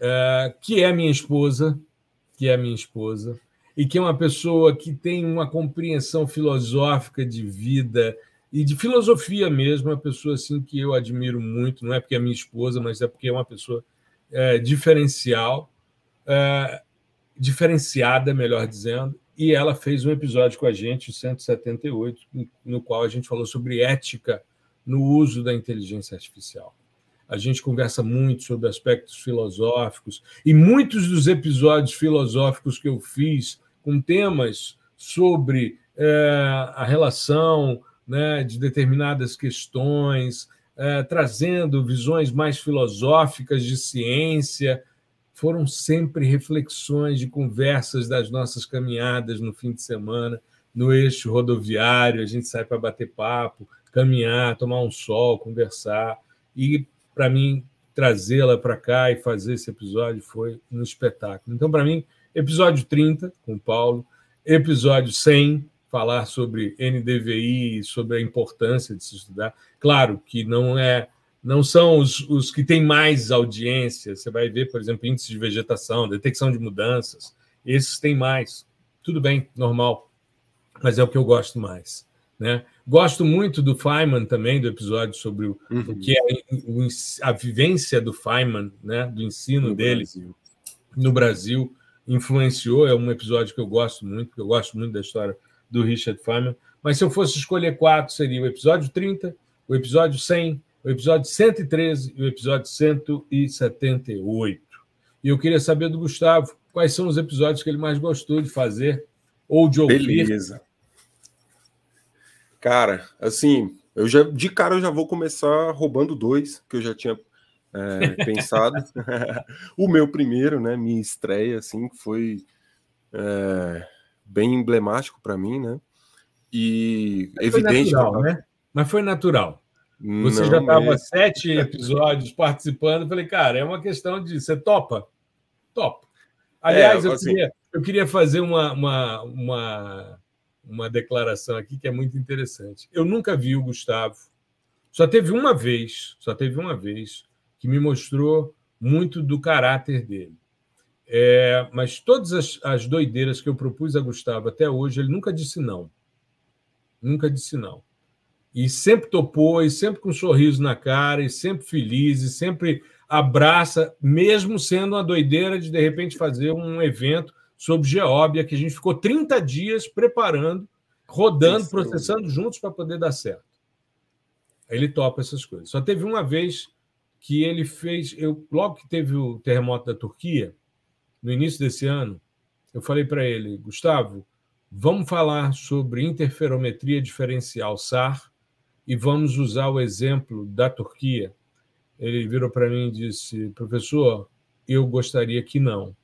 Speaker 1: uh, que é minha esposa, que é minha esposa, e que é uma pessoa que tem uma compreensão filosófica de vida e de filosofia mesmo, uma pessoa assim que eu admiro muito, não é porque é minha esposa, mas é porque é uma pessoa é, diferencial, é, diferenciada, melhor dizendo, e ela fez um episódio com a gente, o 178, no qual a gente falou sobre ética no uso da inteligência artificial. A gente conversa muito sobre aspectos filosóficos, e muitos dos episódios filosóficos que eu fiz com temas sobre é, a relação né, de determinadas questões, é, trazendo visões mais filosóficas de ciência. Foram sempre reflexões de conversas das nossas caminhadas no fim de semana, no eixo rodoviário. A gente sai para bater papo, caminhar, tomar um sol, conversar. E, para mim, trazê-la para cá e fazer esse episódio foi um espetáculo. Então, para mim, episódio 30 com o Paulo, episódio 100 falar sobre NDVI, sobre a importância de se estudar. Claro que não é, não são os, os que têm mais audiência. Você vai ver, por exemplo, índice de vegetação, detecção de mudanças. Esses têm mais. Tudo bem, normal. Mas é o que eu gosto mais. Né? Gosto muito do Feynman também, do episódio sobre o, uhum. o que é o, a vivência do Feynman, né? do ensino no dele Brasil. no Brasil. Influenciou, é um episódio que eu gosto muito, porque eu gosto muito da história do Richard Feynman. Mas se eu fosse escolher quatro, seria o episódio 30, o episódio 100, o episódio 113 e o episódio 178. E eu queria saber do Gustavo quais são os episódios que ele mais gostou de fazer ou de ouvir.
Speaker 2: Beleza. Cara, assim, eu já de cara eu já vou começar roubando dois que eu já tinha é, pensado. o meu primeiro, né, minha estreia, assim, foi é, bem emblemático para mim, né? E Mas evidente.
Speaker 1: Natural, tava... né? Mas foi natural. Você Não, já estava sete episódios participando. Falei, cara, é uma questão de. Você topa? Topa. Aliás, é, eu, assim... queria, eu queria fazer uma, uma, uma, uma declaração aqui que é muito interessante. Eu nunca vi o Gustavo. Só teve uma vez, só teve uma vez, que me mostrou muito do caráter dele. É, mas todas as, as doideiras que eu propus a Gustavo até hoje, ele nunca disse não. Nunca disse não. E sempre topou, e sempre com um sorriso na cara, e sempre feliz, e sempre abraça, mesmo sendo uma doideira de, de repente, fazer um evento sobre Geóbia, que a gente ficou 30 dias preparando, rodando, Isso. processando juntos para poder dar certo. Ele topa essas coisas. Só teve uma vez que ele fez. Eu, logo que teve o terremoto da Turquia, no início desse ano, eu falei para ele, Gustavo, vamos falar sobre interferometria diferencial SAR e vamos usar o exemplo da Turquia. Ele virou para mim e disse, professor, eu gostaria que não.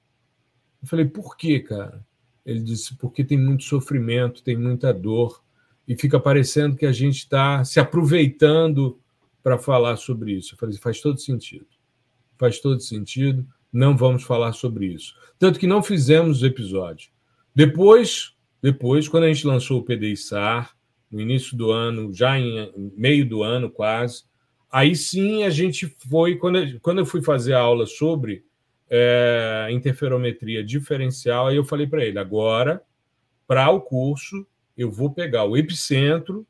Speaker 1: Eu falei, por quê, cara? Ele disse, porque tem muito sofrimento, tem muita dor, e fica parecendo que a gente está se aproveitando para falar sobre isso. Eu falei, faz todo sentido. Faz todo sentido não vamos falar sobre isso. Tanto que não fizemos o episódio. Depois, depois quando a gente lançou o PDI SAR, no início do ano, já em meio do ano quase, aí sim a gente foi, quando, quando eu fui fazer a aula sobre é, interferometria diferencial, aí eu falei para ele, agora, para o curso, eu vou pegar o epicentro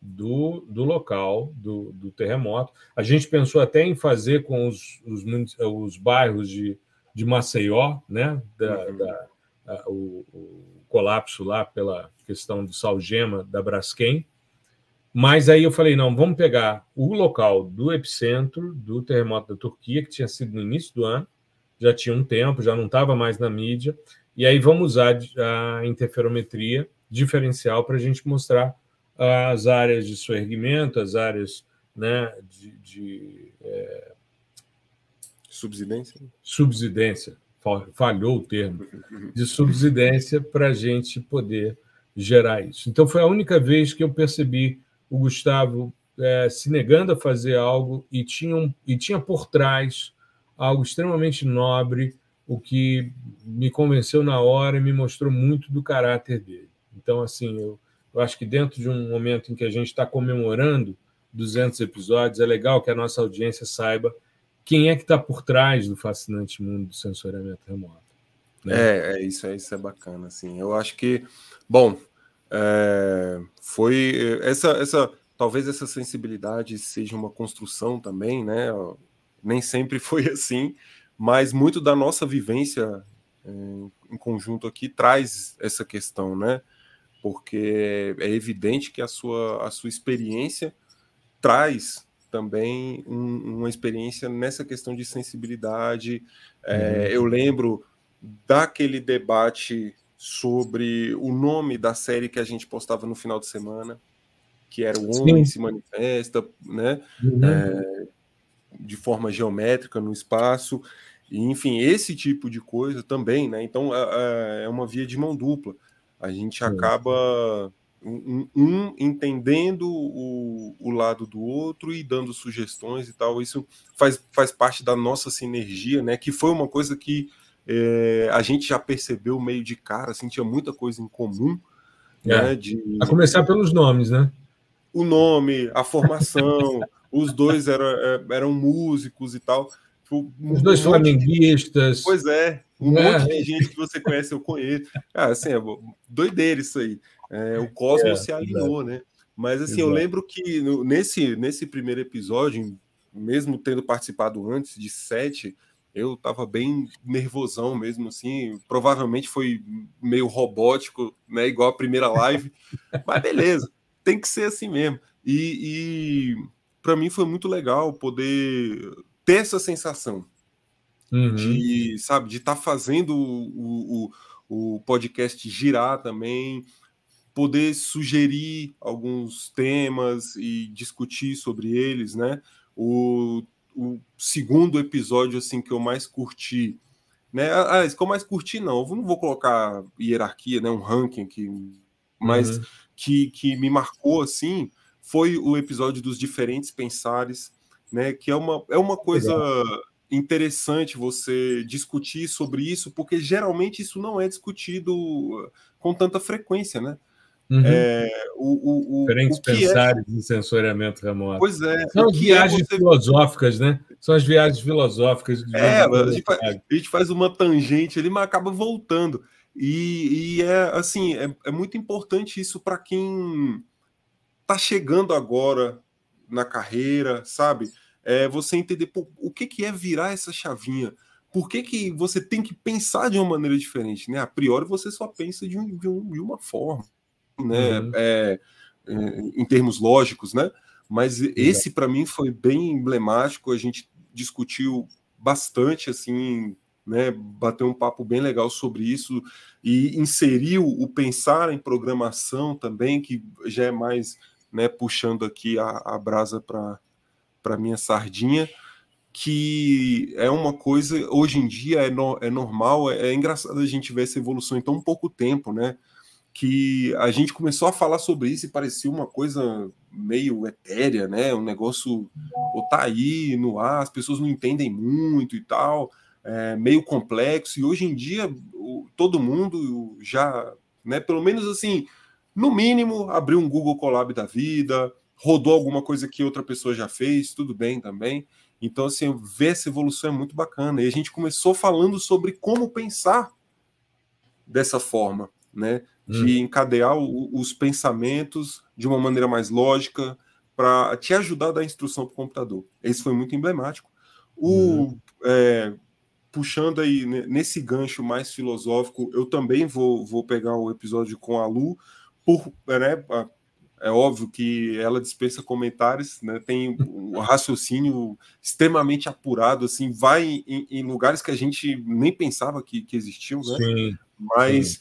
Speaker 1: do, do local do, do terremoto. A gente pensou até em fazer com os, os, os bairros de, de Maceió, né? Da, uhum. da a, o, o, colapso lá pela questão do Salgema da Braskem. Mas aí eu falei, não, vamos pegar o local do epicentro do terremoto da Turquia, que tinha sido no início do ano, já tinha um tempo, já não estava mais na mídia, e aí vamos usar a interferometria diferencial para a gente mostrar as áreas de soerguimento, as áreas né, de, de é...
Speaker 2: subsidência.
Speaker 1: Subsidência, falhou o termo, de subsidência para a gente poder gerar isso. Então, foi a única vez que eu percebi o Gustavo é, se negando a fazer algo e tinha, um, e tinha por trás algo extremamente nobre, o que me convenceu na hora e me mostrou muito do caráter dele. Então, assim, eu Eu acho que dentro de um momento em que a gente está comemorando 200 episódios, é legal que a nossa audiência saiba quem é que está por trás do fascinante mundo do sensoriamento remoto.
Speaker 2: Né? É, é, isso, é, isso é bacana. Assim. Eu acho que, bom, é, foi essa, essa, talvez essa sensibilidade seja uma construção também, né? Nem sempre foi assim, mas muito da nossa vivência é, em conjunto aqui traz essa questão, né? Porque é evidente que a sua, a sua experiência traz também um, uma experiência nessa questão de sensibilidade. É, uhum. eu lembro daquele debate sobre o nome da série que a gente postava no final de semana, que era o Homem Sim. se manifesta, né? Uhum. É, de forma geométrica no espaço. E, enfim, esse tipo de coisa também, né? Então é, é uma via de mão dupla. A gente acaba um, um entendendo o, o, lado do outro e dando sugestões e tal. Isso faz, faz parte da nossa sinergia, né? Que foi uma coisa que é, a gente já percebeu meio de cara, assim, tinha muita coisa em comum. É. Né, de,
Speaker 1: a começar pelos nomes, né?
Speaker 2: O nome, a formação, os dois eram, é, eram músicos e tal.
Speaker 1: Os dois flamenguistas.
Speaker 2: Pois é, um é. monte de gente que você conhece, eu conheço. Ah, assim, é doideira isso aí. É, o Cosmos é, se alinhou, né? Mas assim, Exato. eu lembro que no, nesse, nesse primeiro episódio, mesmo tendo participado antes de sete, eu tava bem nervosão mesmo, assim. Provavelmente foi meio robótico, né? Igual a primeira live. mas beleza, tem que ser assim mesmo. E, e para mim foi muito legal poder ter essa sensação uhum. de, sabe, de estar tá fazendo o, o, o podcast girar também, poder sugerir alguns temas e discutir sobre eles, né? O, o segundo episódio assim que eu mais curti, né? Ah, que eu mais curti não, eu não vou colocar hierarquia, né? Um ranking que, mas uhum. que, que me marcou assim foi o episódio dos diferentes pensares, né? Que é uma, é uma coisa Legal. interessante você discutir sobre isso, porque geralmente isso não é discutido com tanta frequência, né?
Speaker 1: Uhum. É, o, o, Diferentes o é pensares é... em sensoriamento remoto.
Speaker 2: Pois é.
Speaker 1: São as é viagens é você... filosóficas, né? São as viagens filosóficas.
Speaker 2: é, a gente, faz, a gente, faz, uma tangente ali, mas acaba voltando. E, e é assim, é, é muito importante isso para quem está chegando agora na carreira, sabe? É você entender pô, o que, que é virar essa chavinha. Por que, que você tem que pensar de uma maneira diferente? Né? A priori você só pensa de, um, de, um, de uma forma, né? Uhum. É, é, em termos lógicos, né? Mas esse para mim foi bem emblemático. A gente discutiu bastante assim né, bater um papo bem legal sobre isso e inseriu o pensar em programação também, que já é mais né, puxando aqui a, a brasa para minha sardinha, que é uma coisa, hoje em dia é, no, é normal, é, é, engraçado a gente ver essa evolução em tão pouco tempo, né? Que a gente começou a falar sobre isso e parecia uma coisa meio etérea, né? Um negócio ou tá aí no ar, as pessoas não entendem muito e tal, é meio complexo, e hoje em dia o, todo mundo já, né, pelo menos assim, no mínimo, abriu um Google Colab da vida, rodou alguma coisa que outra pessoa já fez, tudo bem também. Então, assim, ver essa evolução é muito bacana. E a gente começou falando sobre como pensar dessa forma, né? De hum. encadear o, os pensamentos de uma maneira mais lógica para te ajudar a dar instrução para o computador. Esse foi muito emblemático. O, hum. é, puxando aí nesse gancho mais filosófico, eu também vou, vou pegar o episódio com a Lu, por, né, é óbvio que ela dispensa comentários, né, tem um raciocínio extremamente apurado, assim, vai em, em, lugares que a gente nem pensava que, que existiam, né? Sim, Mas sim.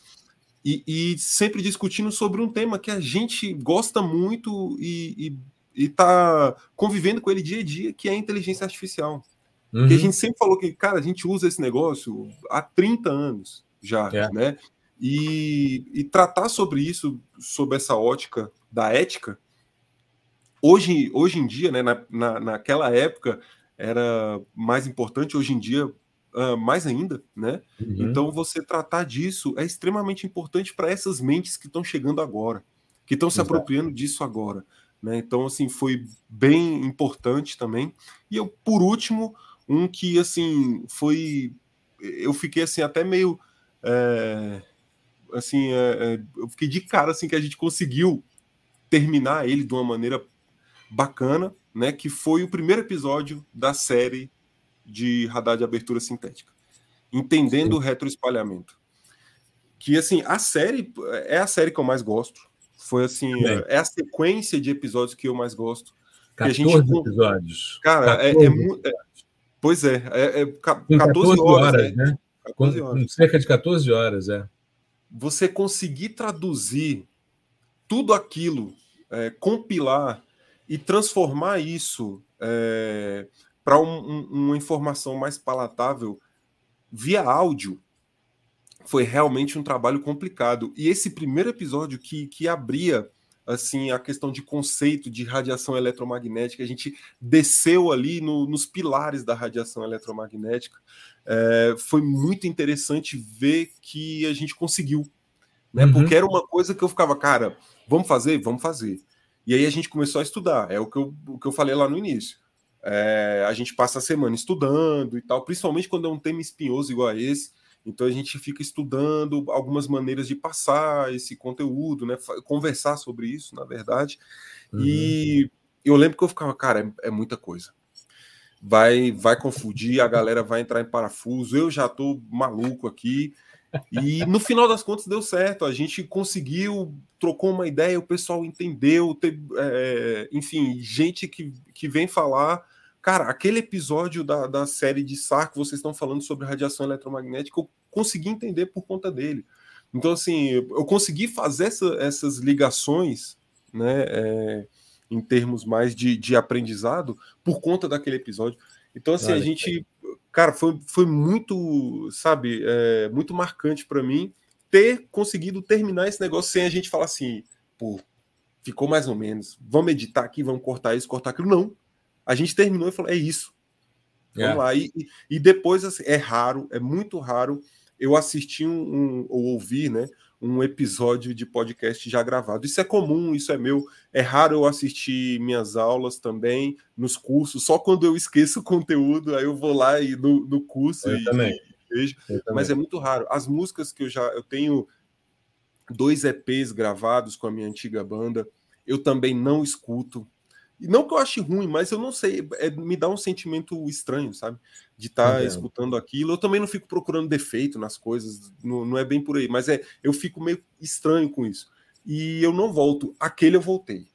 Speaker 2: E, e, sempre discutindo sobre um tema que a gente gosta muito e está convivendo com ele dia a dia, que é a inteligência artificial. Uhum. Que a gente sempre falou que, cara, a gente usa esse negócio há 30 anos já, é. né? E, e tratar sobre isso, sobre essa ótica da ética, hoje, hoje em dia, né, na, na, naquela época, era mais importante, hoje em dia, uh, mais ainda, né? Uhum. Então, você tratar disso é extremamente importante para essas mentes que estão chegando agora, que estão se apropriando disso agora. Né? Então, assim, foi bem importante também. E eu, por último, um que assim foi. Eu fiquei assim, até meio. É, assim, é, é, eu fiquei de cara assim que a gente conseguiu terminar ele de uma maneira bacana, né? Que foi o primeiro episódio da série de radar de abertura sintética, entendendo o retroespalhamento. Que assim, a série é a série que eu mais gosto. Foi assim, é, é a sequência de episódios que eu mais gosto.
Speaker 1: 14 que a gente, episódios.
Speaker 2: Cara, 14. É, é, é, Pois é, é, é 14, 14 horas, horas
Speaker 1: né? 14 horas. Com, cerca de 14 horas, é.
Speaker 2: Você conseguir traduzir tudo aquilo, é, compilar e transformar isso é, para um, um, uma informação mais palatável via áudio foi realmente um trabalho complicado. E esse primeiro episódio que, que abria assim a questão de conceito de radiação eletromagnética, a gente desceu ali no, nos pilares da radiação eletromagnética. É, foi muito interessante ver que a gente conseguiu, né? Uhum. Porque era uma coisa que eu ficava, cara, vamos fazer, vamos fazer. E aí a gente começou a estudar. É o que eu, o que eu falei lá no início. É, a gente passa a semana estudando e tal, principalmente quando é um tema espinhoso igual a esse. Então a gente fica estudando algumas maneiras de passar esse conteúdo, né? Conversar sobre isso, na verdade. Uhum. E eu lembro que eu ficava, cara, é, é, muita coisa. Vai, vai confundir, a galera vai entrar em parafuso. Eu já tô maluco aqui. E no final das contas deu certo. A gente conseguiu, trocou uma ideia, o pessoal entendeu. Teve, é, enfim, gente que, que vem falar Cara, aquele episódio da, da série de SAR que vocês estão falando sobre radiação eletromagnética, eu consegui entender por conta dele. Então, assim, eu consegui fazer essa, essas ligações, né, é, em termos mais de, de aprendizado, por conta daquele episódio. Então, assim, vale. a gente, cara, foi, foi muito, sabe, é, muito marcante para mim ter conseguido terminar esse negócio sem a gente falar assim, pô, ficou mais ou menos, vamos editar aqui, vamos cortar isso, cortar aquilo. Não. A gente terminou e falou: é isso. Vamos é. lá. E, e depois, assim, é raro, é muito raro eu assistir um, um, ou ouvir, né? Um episódio de podcast já gravado. Isso é comum, isso é meu. É raro eu assistir minhas aulas também, nos cursos, só quando eu esqueço o conteúdo, aí eu vou lá e no, no curso
Speaker 1: eu
Speaker 2: e,
Speaker 1: também.
Speaker 2: e vejo. Mas é muito raro. As músicas que eu já eu tenho dois EPs gravados com a minha antiga banda, eu também não escuto. E não que eu ache ruim, mas eu não sei, é, me dá um sentimento estranho, sabe? De estar tá escutando aquilo. Eu também não fico procurando defeito nas coisas, não, não é bem por aí, mas é eu fico meio estranho com isso. E eu não volto. Aquele eu voltei.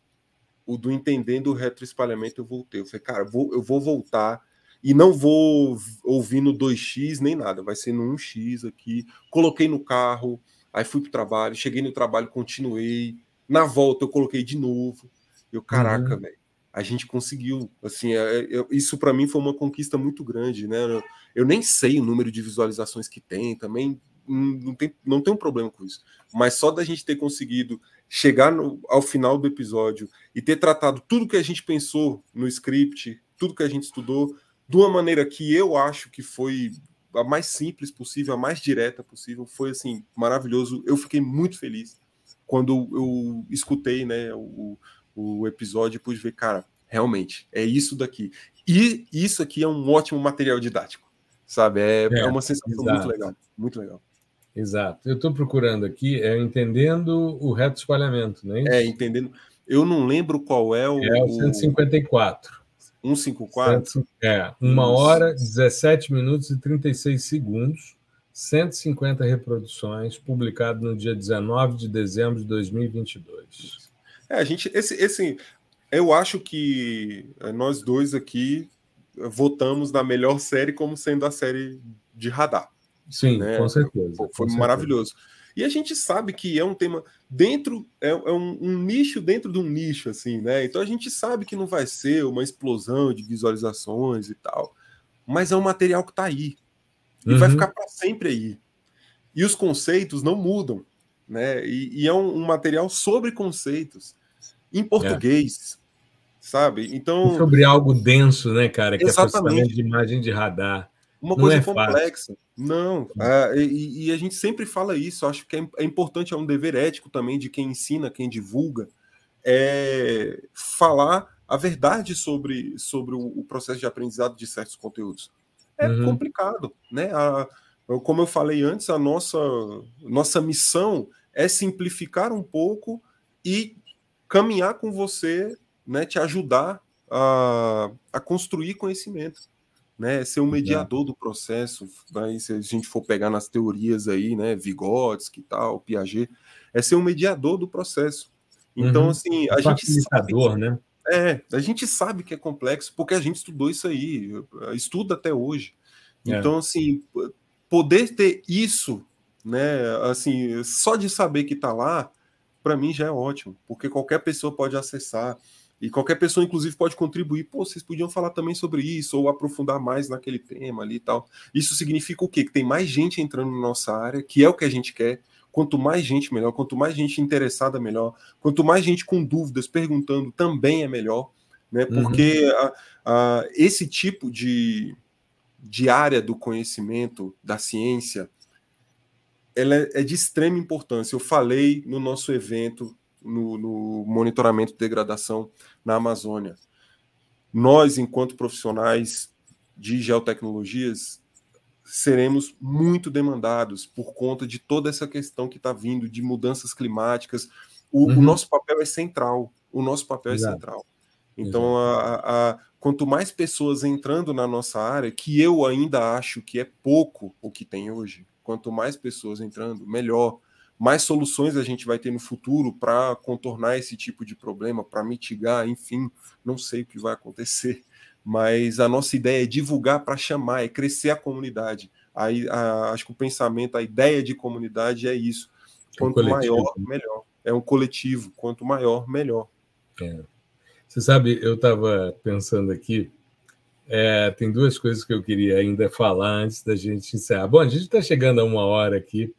Speaker 2: O do entendendo o retroespalhamento eu voltei. Eu falei, cara, vou, eu vou voltar e não vou ouvir no 2x nem nada, vai ser no 1x aqui. Coloquei no carro, aí fui pro trabalho, cheguei no trabalho, continuei. Na volta eu coloquei de novo. Eu, caraca, uhum. velho a gente conseguiu. Assim, é, é, isso para mim foi uma conquista muito grande, né? Eu, eu, nem sei o número de visualizações que tem, também não tem, não tem um problema com isso. Mas só da gente ter conseguido chegar no, ao final do episódio e ter tratado tudo que a gente pensou no script, tudo que a gente estudou, de uma maneira que eu acho que foi a mais simples possível, a mais direta possível, foi assim maravilhoso. Eu fiquei muito feliz quando eu escutei, né, o, o episódio e pude ver, cara, realmente, é isso daqui. E isso aqui é um ótimo material didático, sabe? É, é, é uma sensação exato. muito legal, muito legal.
Speaker 1: Exato. Eu estou procurando aqui, é entendendo o reto espalhamento, não é isso?
Speaker 2: É, entendendo. Eu não lembro qual é o.
Speaker 1: É o 154.
Speaker 2: 154?
Speaker 1: É, 1 hora, 17 minutos e 36 segundos, 150 reproduções, publicado no dia 19 de dezembro de 2022.
Speaker 2: É, a gente, esse, esse, eu acho que eh, nós dois aqui votamos na melhor série como sendo a série de radar.
Speaker 1: Sim, né? com certeza.
Speaker 2: Foi,
Speaker 1: foi
Speaker 2: maravilhoso. E a gente sabe que é um tema dentro, é, é um, um, nicho dentro de um nicho, assim, né? Então a gente sabe que não vai ser uma explosão de visualizações e tal, mas é um material que está aí e uhum. vai ficar para sempre aí. E os conceitos não mudam né? E, e é um, um, material sobre conceitos em português, é. sabe? Então
Speaker 1: sobre algo denso, né, cara? Que é Exatamente. é de imagem de radar.
Speaker 2: uma coisa é complexa. Fácil. Não, é, e, e, a gente sempre fala isso. Acho que é, é, importante, é um dever ético também de quem ensina, quem divulga, é falar a verdade sobre, sobre o, o processo de aprendizado de certos conteúdos. É uhum. complicado, né? A, como eu falei antes, a nossa, nossa missão é simplificar um pouco e caminhar com você, né, te ajudar a, a construir conhecimento, né, ser um mediador do processo, né, se a gente for pegar nas teorias aí, né, Vygotsky e tal, Piaget, é ser um mediador do processo. Então, uhum. assim, a gente sabe né? É, a gente sabe que é complexo porque a gente estudou isso aí, estuda até hoje. É. Então, assim, poder ter isso, né, assim, só de saber que está lá, para mim já é ótimo, porque qualquer pessoa pode acessar e qualquer pessoa, inclusive, pode contribuir. Pô, vocês podiam falar também sobre isso ou aprofundar mais naquele tema ali e tal. Isso significa o quê? Que tem mais gente entrando na nossa área, que é o que a gente quer. Quanto mais gente, melhor. Quanto mais gente interessada, melhor. Quanto mais gente com dúvidas, perguntando, também é melhor. Né? Uhum. Porque uhum. a, a, esse tipo de, de área do conhecimento, da ciência, ela é, é de extrema importância. Eu falei no nosso evento, no, no monitoramento de degradação na Amazônia. Nós, enquanto profissionais de geotecnologias, seremos muito demandados por conta de toda essa questão que está vindo de mudanças climáticas. O, uhum. o, nosso papel é central. O nosso papel é Exato. é central. Então, a, a, quanto mais pessoas entrando na nossa área, que eu ainda acho que é pouco o que tem hoje, quanto mais pessoas entrando, melhor. Mais soluções a gente vai ter no futuro para contornar esse tipo de problema, para mitigar, enfim, não sei o que vai acontecer, mas a nossa ideia é divulgar para chamar, é crescer a comunidade. Aí, a, acho que o pensamento, a ideia de comunidade é isso. Quanto um maior, né? melhor. É um coletivo, quanto maior, melhor.
Speaker 1: É. Você sabe, eu estava pensando aqui, é, tem duas coisas que eu queria ainda falar antes da gente encerrar. Bom, a gente está chegando a uma hora aqui.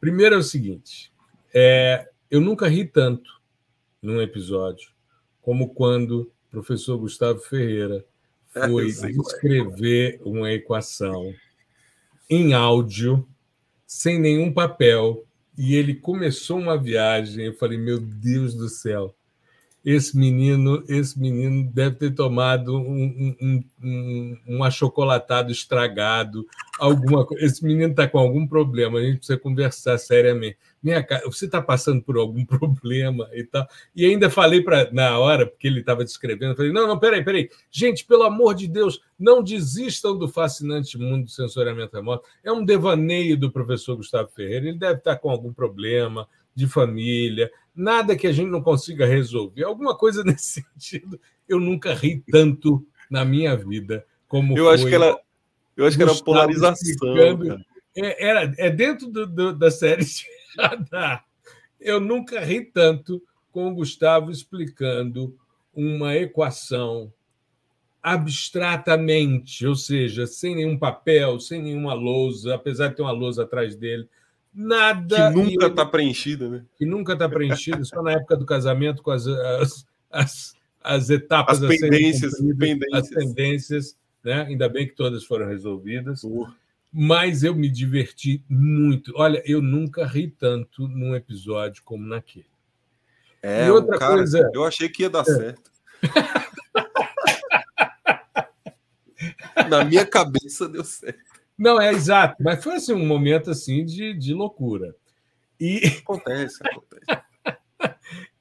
Speaker 1: Primeiro é o seguinte: é, eu nunca ri tanto num episódio como quando o professor Gustavo Ferreira foi escrever uma equação em áudio, sem nenhum papel, e ele começou uma viagem. Eu falei, meu Deus do céu, esse menino, esse menino deve ter tomado um, um, um, um achocolatado estragado, alguma Esse menino está com algum problema, a gente precisa conversar seriamente. Minha cara, você está passando por algum problema e tal. E ainda falei para na hora, porque ele estava descrevendo, falei: não, não, peraí, peraí. Gente, pelo amor de Deus, não desistam do fascinante mundo do sensoriamento remoto. É um devaneio do professor Gustavo Ferreira. Ele deve estar com algum problema de família, nada que a gente não consiga resolver. Alguma coisa nesse sentido. Eu nunca ri tanto na minha vida como
Speaker 2: eu acho que ela eu acho que era polarização
Speaker 1: é, era é dentro do, do, da série de radar. eu nunca ri tanto com o Gustavo explicando uma equação abstratamente, ou seja, sem nenhum papel, sem nenhuma lousa, apesar de ter uma lousa atrás dele, Nada.
Speaker 2: Que nunca está preenchida, né?
Speaker 1: Que nunca está preenchido, só na época do casamento, com as, as, as, as etapas
Speaker 2: as pendências, pendências.
Speaker 1: as pendências, né? Ainda bem que todas foram resolvidas. Uh. Mas eu me diverti muito. Olha, eu nunca ri tanto num episódio como naquele.
Speaker 2: É, e outra cara, coisa. Eu achei que ia dar é. certo. Na minha cabeça deu certo.
Speaker 1: Não, é exato, mas foi assim, um momento assim de, de loucura.
Speaker 2: E... Acontece, acontece.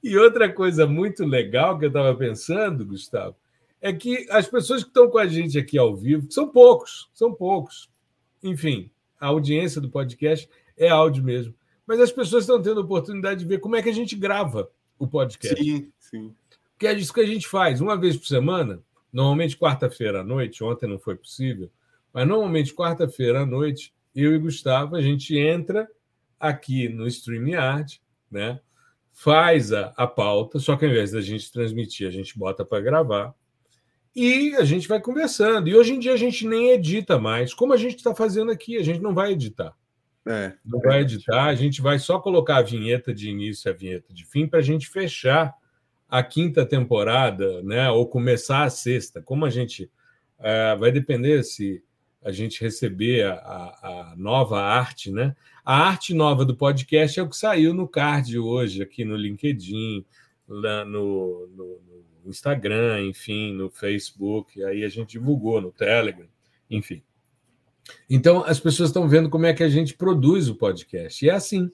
Speaker 1: e outra coisa muito legal que eu estava pensando, Gustavo, é que as pessoas que estão com a gente aqui ao vivo, são poucos, são poucos. Enfim, a audiência do podcast é áudio mesmo. Mas as pessoas estão tendo a oportunidade de ver como é que a gente grava o podcast.
Speaker 2: Sim, sim.
Speaker 1: Que é isso que a gente faz, uma vez por semana, normalmente quarta-feira à noite, ontem não foi possível, mas normalmente, quarta-feira à noite, eu e Gustavo, a gente entra aqui no StreamYard, né? faz a, a pauta, só que ao invés da gente transmitir, a gente bota para gravar e a gente vai conversando. E hoje em dia a gente nem edita mais, como a gente está fazendo aqui, a gente não vai editar.
Speaker 2: É,
Speaker 1: não é vai editar, a gente vai só colocar a vinheta de início e a vinheta de fim para a gente fechar a quinta temporada, né? Ou começar a sexta. Como a gente é, vai depender se a gente receber a, a, a, nova arte, né? A arte nova do podcast é o que saiu no card hoje, aqui no LinkedIn, lá no, no, no Instagram, enfim, no Facebook, aí a gente divulgou no Telegram, enfim. Então, as pessoas estão vendo como é que a gente produz o podcast. E é assim: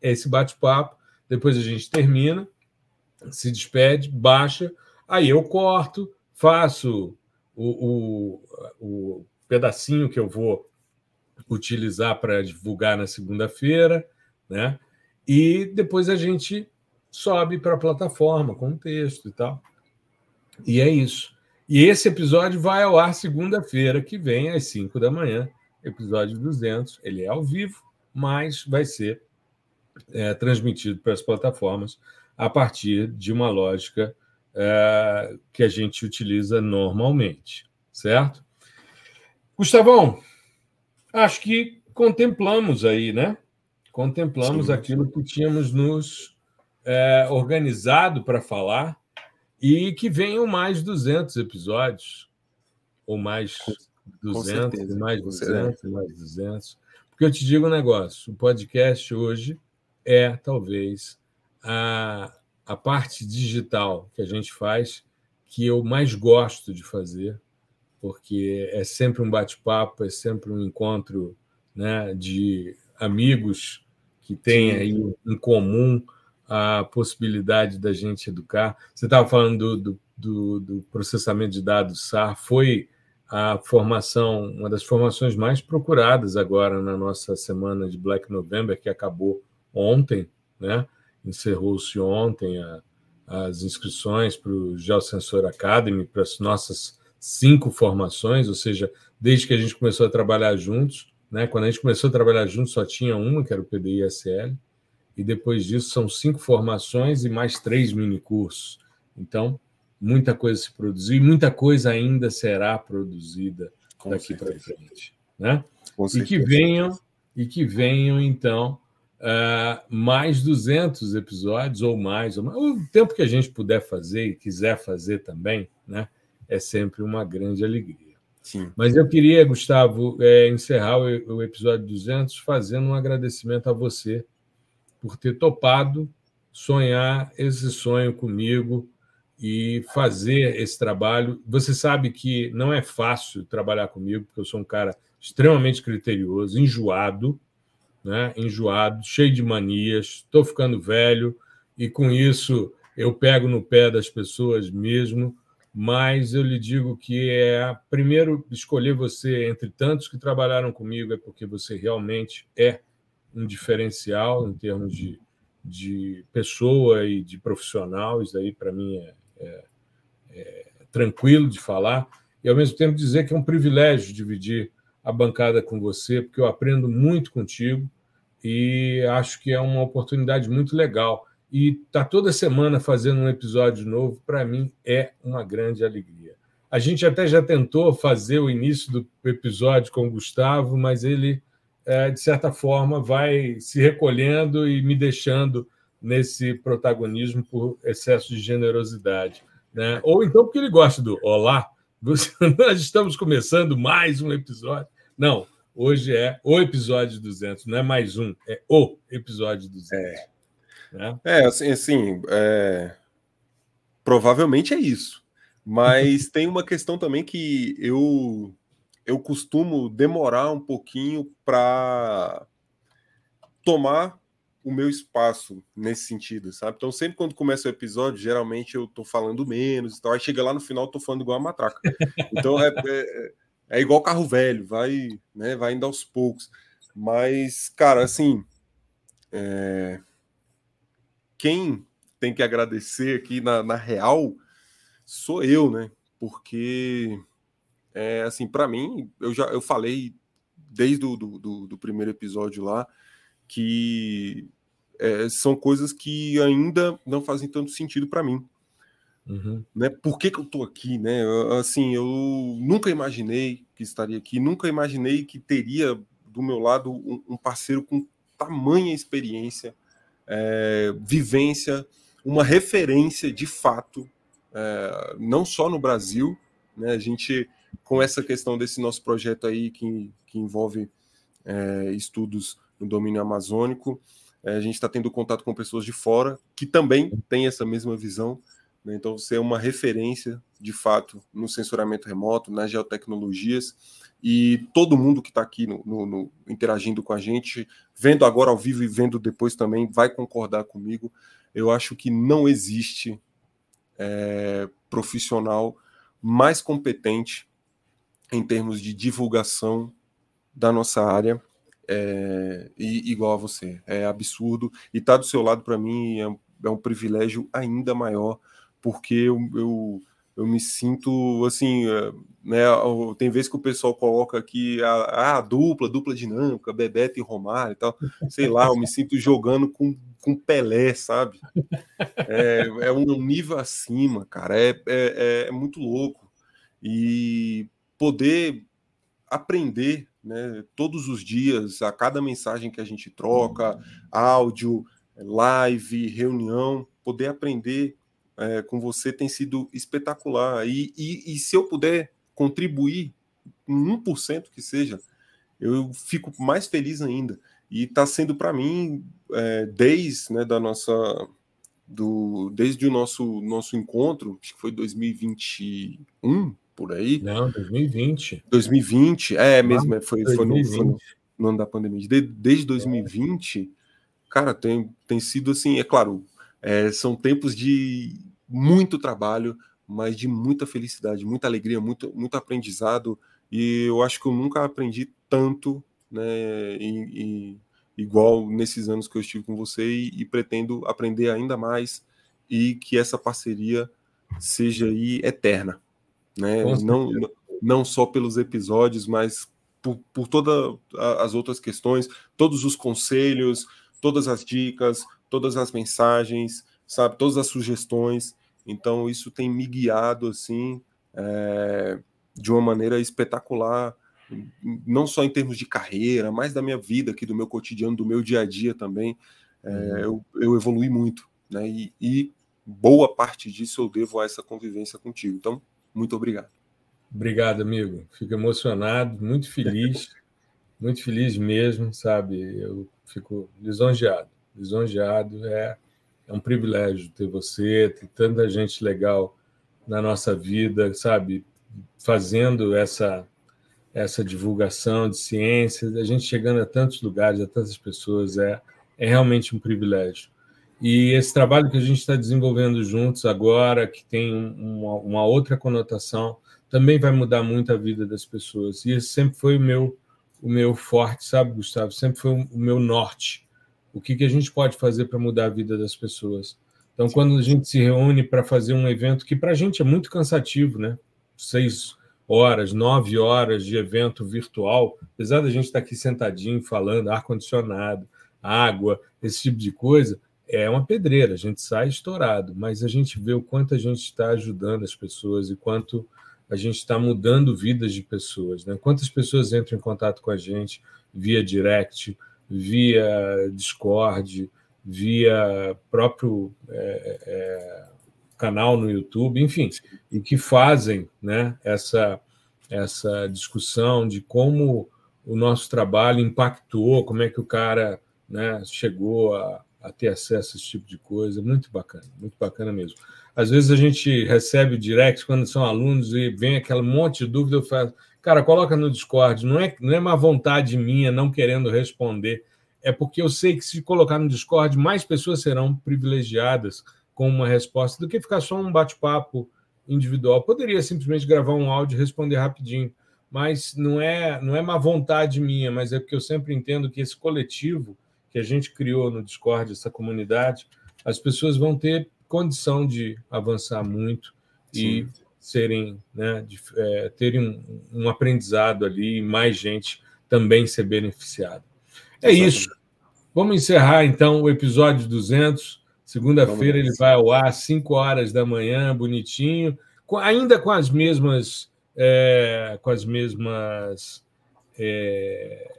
Speaker 1: é esse bate-papo, depois a gente termina, se despede, baixa, aí eu corto, faço o, o, o pedacinho que eu vou utilizar para divulgar na segunda-feira, né? E depois a gente sobe para a plataforma com texto e tal. E é isso. E esse episódio vai ao ar segunda-feira, que vem às 5 da manhã, episódio 200. Ele é ao vivo, mas vai ser é, transmitido para as plataformas a partir de uma lógica é, que a gente utiliza normalmente, certo? Gustavão, acho que contemplamos aí, né? Contemplamos Sim. aquilo que tínhamos nos é, organizado para falar e que venham mais 200 episódios, ou mais 200, mais 200, mais 200. Porque eu te digo um negócio: o podcast hoje é talvez a, a parte digital que a gente faz que eu mais gosto de fazer, porque é sempre um bate-papo, é sempre um encontro né, de amigos que têm aí em comum a possibilidade da gente educar. Você estava falando do, do, do, processamento de dados SAR, foi a formação, uma das formações mais procuradas agora na nossa semana de Black November, que acabou ontem, né? encerrou-se ontem a, as inscrições para o Geosensor Academy, para as nossas cinco formações, ou seja, desde que a gente começou a trabalhar juntos, né? quando a gente começou a trabalhar juntos só tinha uma, que era o PDI-SL, e depois disso são cinco formações e mais três minicursos. Então, muita coisa se produziu e muita coisa ainda será produzida Com daqui para frente. Né? e que venham, e que venham, então, uh, mais 200 episódios ou mais, ou mais, o tempo que a gente puder fazer e quiser fazer também, né? É sempre uma grande alegria. Sim. Mas eu queria, Gustavo, é, encerrar o, o episódio 200 fazendo um agradecimento a você por ter topado sonhar esse sonho comigo e fazer esse trabalho. Você sabe que não é fácil trabalhar comigo, porque eu sou um cara extremamente criterioso, enjoado, né? enjoado, cheio de manias, estou ficando velho e com isso eu pego no pé das pessoas mesmo, mas eu lhe digo que é primeiro escolher você entre tantos que trabalharam comigo é porque você realmente é um diferencial em termos de, de pessoa e de profissional. Isso aí, para mim, é, é, é, tranquilo de falar. E, ao mesmo tempo, dizer que é um privilégio dividir a bancada com você, porque eu aprendo muito contigo e acho que é uma oportunidade muito legal. E tá toda semana fazendo um episódio novo, para mim, é uma grande alegria. A gente até já tentou fazer o início do episódio com o Gustavo, mas ele é, de certa forma, vai se recolhendo e me deixando nesse protagonismo por excesso de generosidade. Né? Ou então porque ele gosta do Olá, nós estamos começando mais um episódio. Não, hoje é o episódio 200, não é mais um, é o episódio 200.
Speaker 2: É, né? é assim, assim é... provavelmente é isso. Mas tem uma questão também que eu eu costumo demorar um pouquinho para tomar o meu espaço nesse sentido, sabe? Então, sempre quando começa o episódio, geralmente eu tô falando menos, então aí chega lá no final, eu tô falando igual a matraca. Então, é, é, é, igual carro velho, vai, né, vai indo aos poucos. Mas, cara, assim, é... quem tem que agradecer aqui na, na real sou eu, né? Porque é, assim, para mim, eu já eu falei desde o do, do, do primeiro episódio lá que é, são coisas que ainda não fazem tanto sentido para mim. Uhum. Né? Por que, que eu tô aqui, né? Assim, eu nunca imaginei que estaria aqui, nunca imaginei que teria do meu lado um, um parceiro com tamanha experiência, é, vivência, uma referência de fato, é, não só no Brasil, né? A gente com essa questão desse nosso projeto aí que, que envolve é, estudos no domínio amazônico. É, a gente está tendo contato com pessoas de fora que também têm essa mesma visão. Né? Então, você é uma referência, de fato, no censuramento remoto, nas geotecnologias. E todo mundo que está aqui no, no, no, interagindo com a gente, vendo agora ao vivo e vendo depois também, vai concordar comigo. Eu acho que não existe é, profissional mais competente em termos de divulgação da nossa área é, e, igual a você. É absurdo. E estar tá do seu lado, para mim, é, é, um privilégio ainda maior, porque eu, eu, eu me sinto assim. É, né, tem vezes que o pessoal coloca aqui a, a dupla, dupla dinâmica, Bebeto e Romário e tal. Sei lá, eu me sinto jogando com, com Pelé, sabe? É, é um nível acima, cara. É, é, é muito louco. E poder aprender né, todos os dias, a cada mensagem que a gente troca, áudio, live, reunião, poder aprender é, com você tem sido espetacular. E, e, e se eu puder contribuir, 1% que seja, eu fico mais feliz ainda. E está sendo para mim, é, desde né, da nossa. Do, desde o nosso, nosso encontro, acho que foi 2021, por aí.
Speaker 1: Não, 2020.
Speaker 2: 2020, é mesmo, é, foi, foi, no, foi no, no, ano da pandemia. De, desde 2020, é. cara, tem, tem sido assim, é claro, é, são tempos de muito trabalho, mas de muita felicidade, muita alegria, muito, muito aprendizado. E eu acho que eu nunca aprendi tanto, né, e, e, igual nesses anos que eu estive com você, e, e pretendo aprender ainda mais e que essa parceria seja aí eterna né? Não, não só pelos episódios, mas por, por todas as outras questões, todos os conselhos, todas as dicas, todas as mensagens, sabe, todas as sugestões. Então isso tem me guiado assim é, de uma maneira espetacular, não só em termos de carreira, mas da minha vida aqui, do meu cotidiano, do meu dia a dia também. É, uhum. eu, eu evolui muito, né? E, e boa parte disso eu devo a essa convivência contigo. Então, muito obrigado.
Speaker 1: Obrigado, amigo. Fico emocionado, muito feliz, muito feliz mesmo, sabe? Eu fico lisonjeado. Lisonjeado é, é um privilégio ter você, ter tanta gente legal na nossa vida, sabe? Fazendo essa essa divulgação de ciência, a gente chegando a tantos lugares, a tantas pessoas, é, é realmente um privilégio. E esse trabalho que a gente está desenvolvendo juntos agora, que tem uma, uma, outra conotação, também vai mudar muito a vida das pessoas. E esse sempre foi o meu, o meu forte, sabe, Gustavo? Sempre foi o meu norte. O que, que a gente pode fazer para mudar a vida das pessoas? Então, quando a gente se reúne para fazer um evento que para a gente é muito cansativo, né? Seis horas, nove horas de evento virtual, apesar da gente estar tá aqui sentadinho falando, ar-condicionado, água, esse tipo de coisa, é uma pedreira, a gente sai estourado, mas a gente vê o quanto a gente está ajudando as pessoas e quanto a gente está mudando vidas de pessoas. Né? Quantas pessoas entram em contato com a gente via direct, via Discord, via próprio é, é, canal no YouTube, enfim, e que fazem né, essa, essa discussão de como o nosso trabalho impactou, como é que o cara né, chegou a a ter acesso a esse tipo de coisa. Muito bacana, muito bacana mesmo. Às vezes a gente recebe direct quando são alunos e vem aquele monte de dúvida, eu cara, coloca no Discord. Não é, não é uma vontade minha não querendo responder, é porque eu sei que se colocar no Discord, mais pessoas serão privilegiadas com uma resposta do que ficar só um bate-papo individual. Poderia simplesmente gravar um áudio e responder rapidinho, mas não é, não é uma vontade minha, mas é porque eu sempre entendo que esse coletivo que a gente criou no Discord, essa comunidade, as pessoas vão ter condição de avançar muito Sim. e serem, né, de, é, terem um, um, aprendizado ali e mais gente também ser beneficiada. É Exatamente. isso. Vamos encerrar então o episódio 200. Segunda-feira ele vai ao ar às 5 horas da manhã, bonitinho, com, ainda com as mesmas é, com as mesmas é,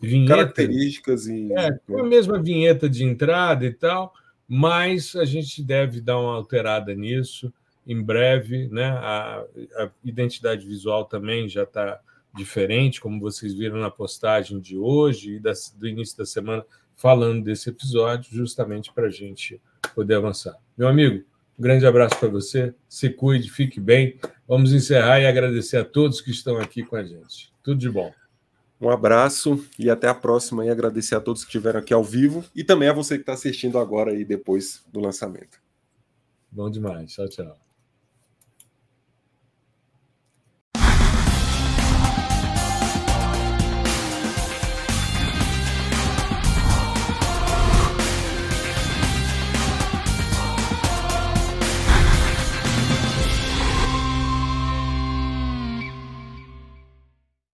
Speaker 2: vinheta, características e
Speaker 1: é, com a mesma vinheta de entrada e tal, mas a gente deve dar uma alterada nisso em breve, né? A, a identidade visual também já está diferente, como vocês viram na postagem de hoje e das, do início da semana, falando desse episódio, justamente para a gente poder avançar. Meu amigo, um grande abraço para você, se cuide, fique bem. Vamos encerrar e agradecer a todos que estão aqui com a gente. Tudo de bom.
Speaker 2: Um abraço e até a próxima. E agradecer a todos que estiveram aqui ao vivo e também a você que está assistindo agora e depois do lançamento.
Speaker 1: Bom demais. Tchau, tchau.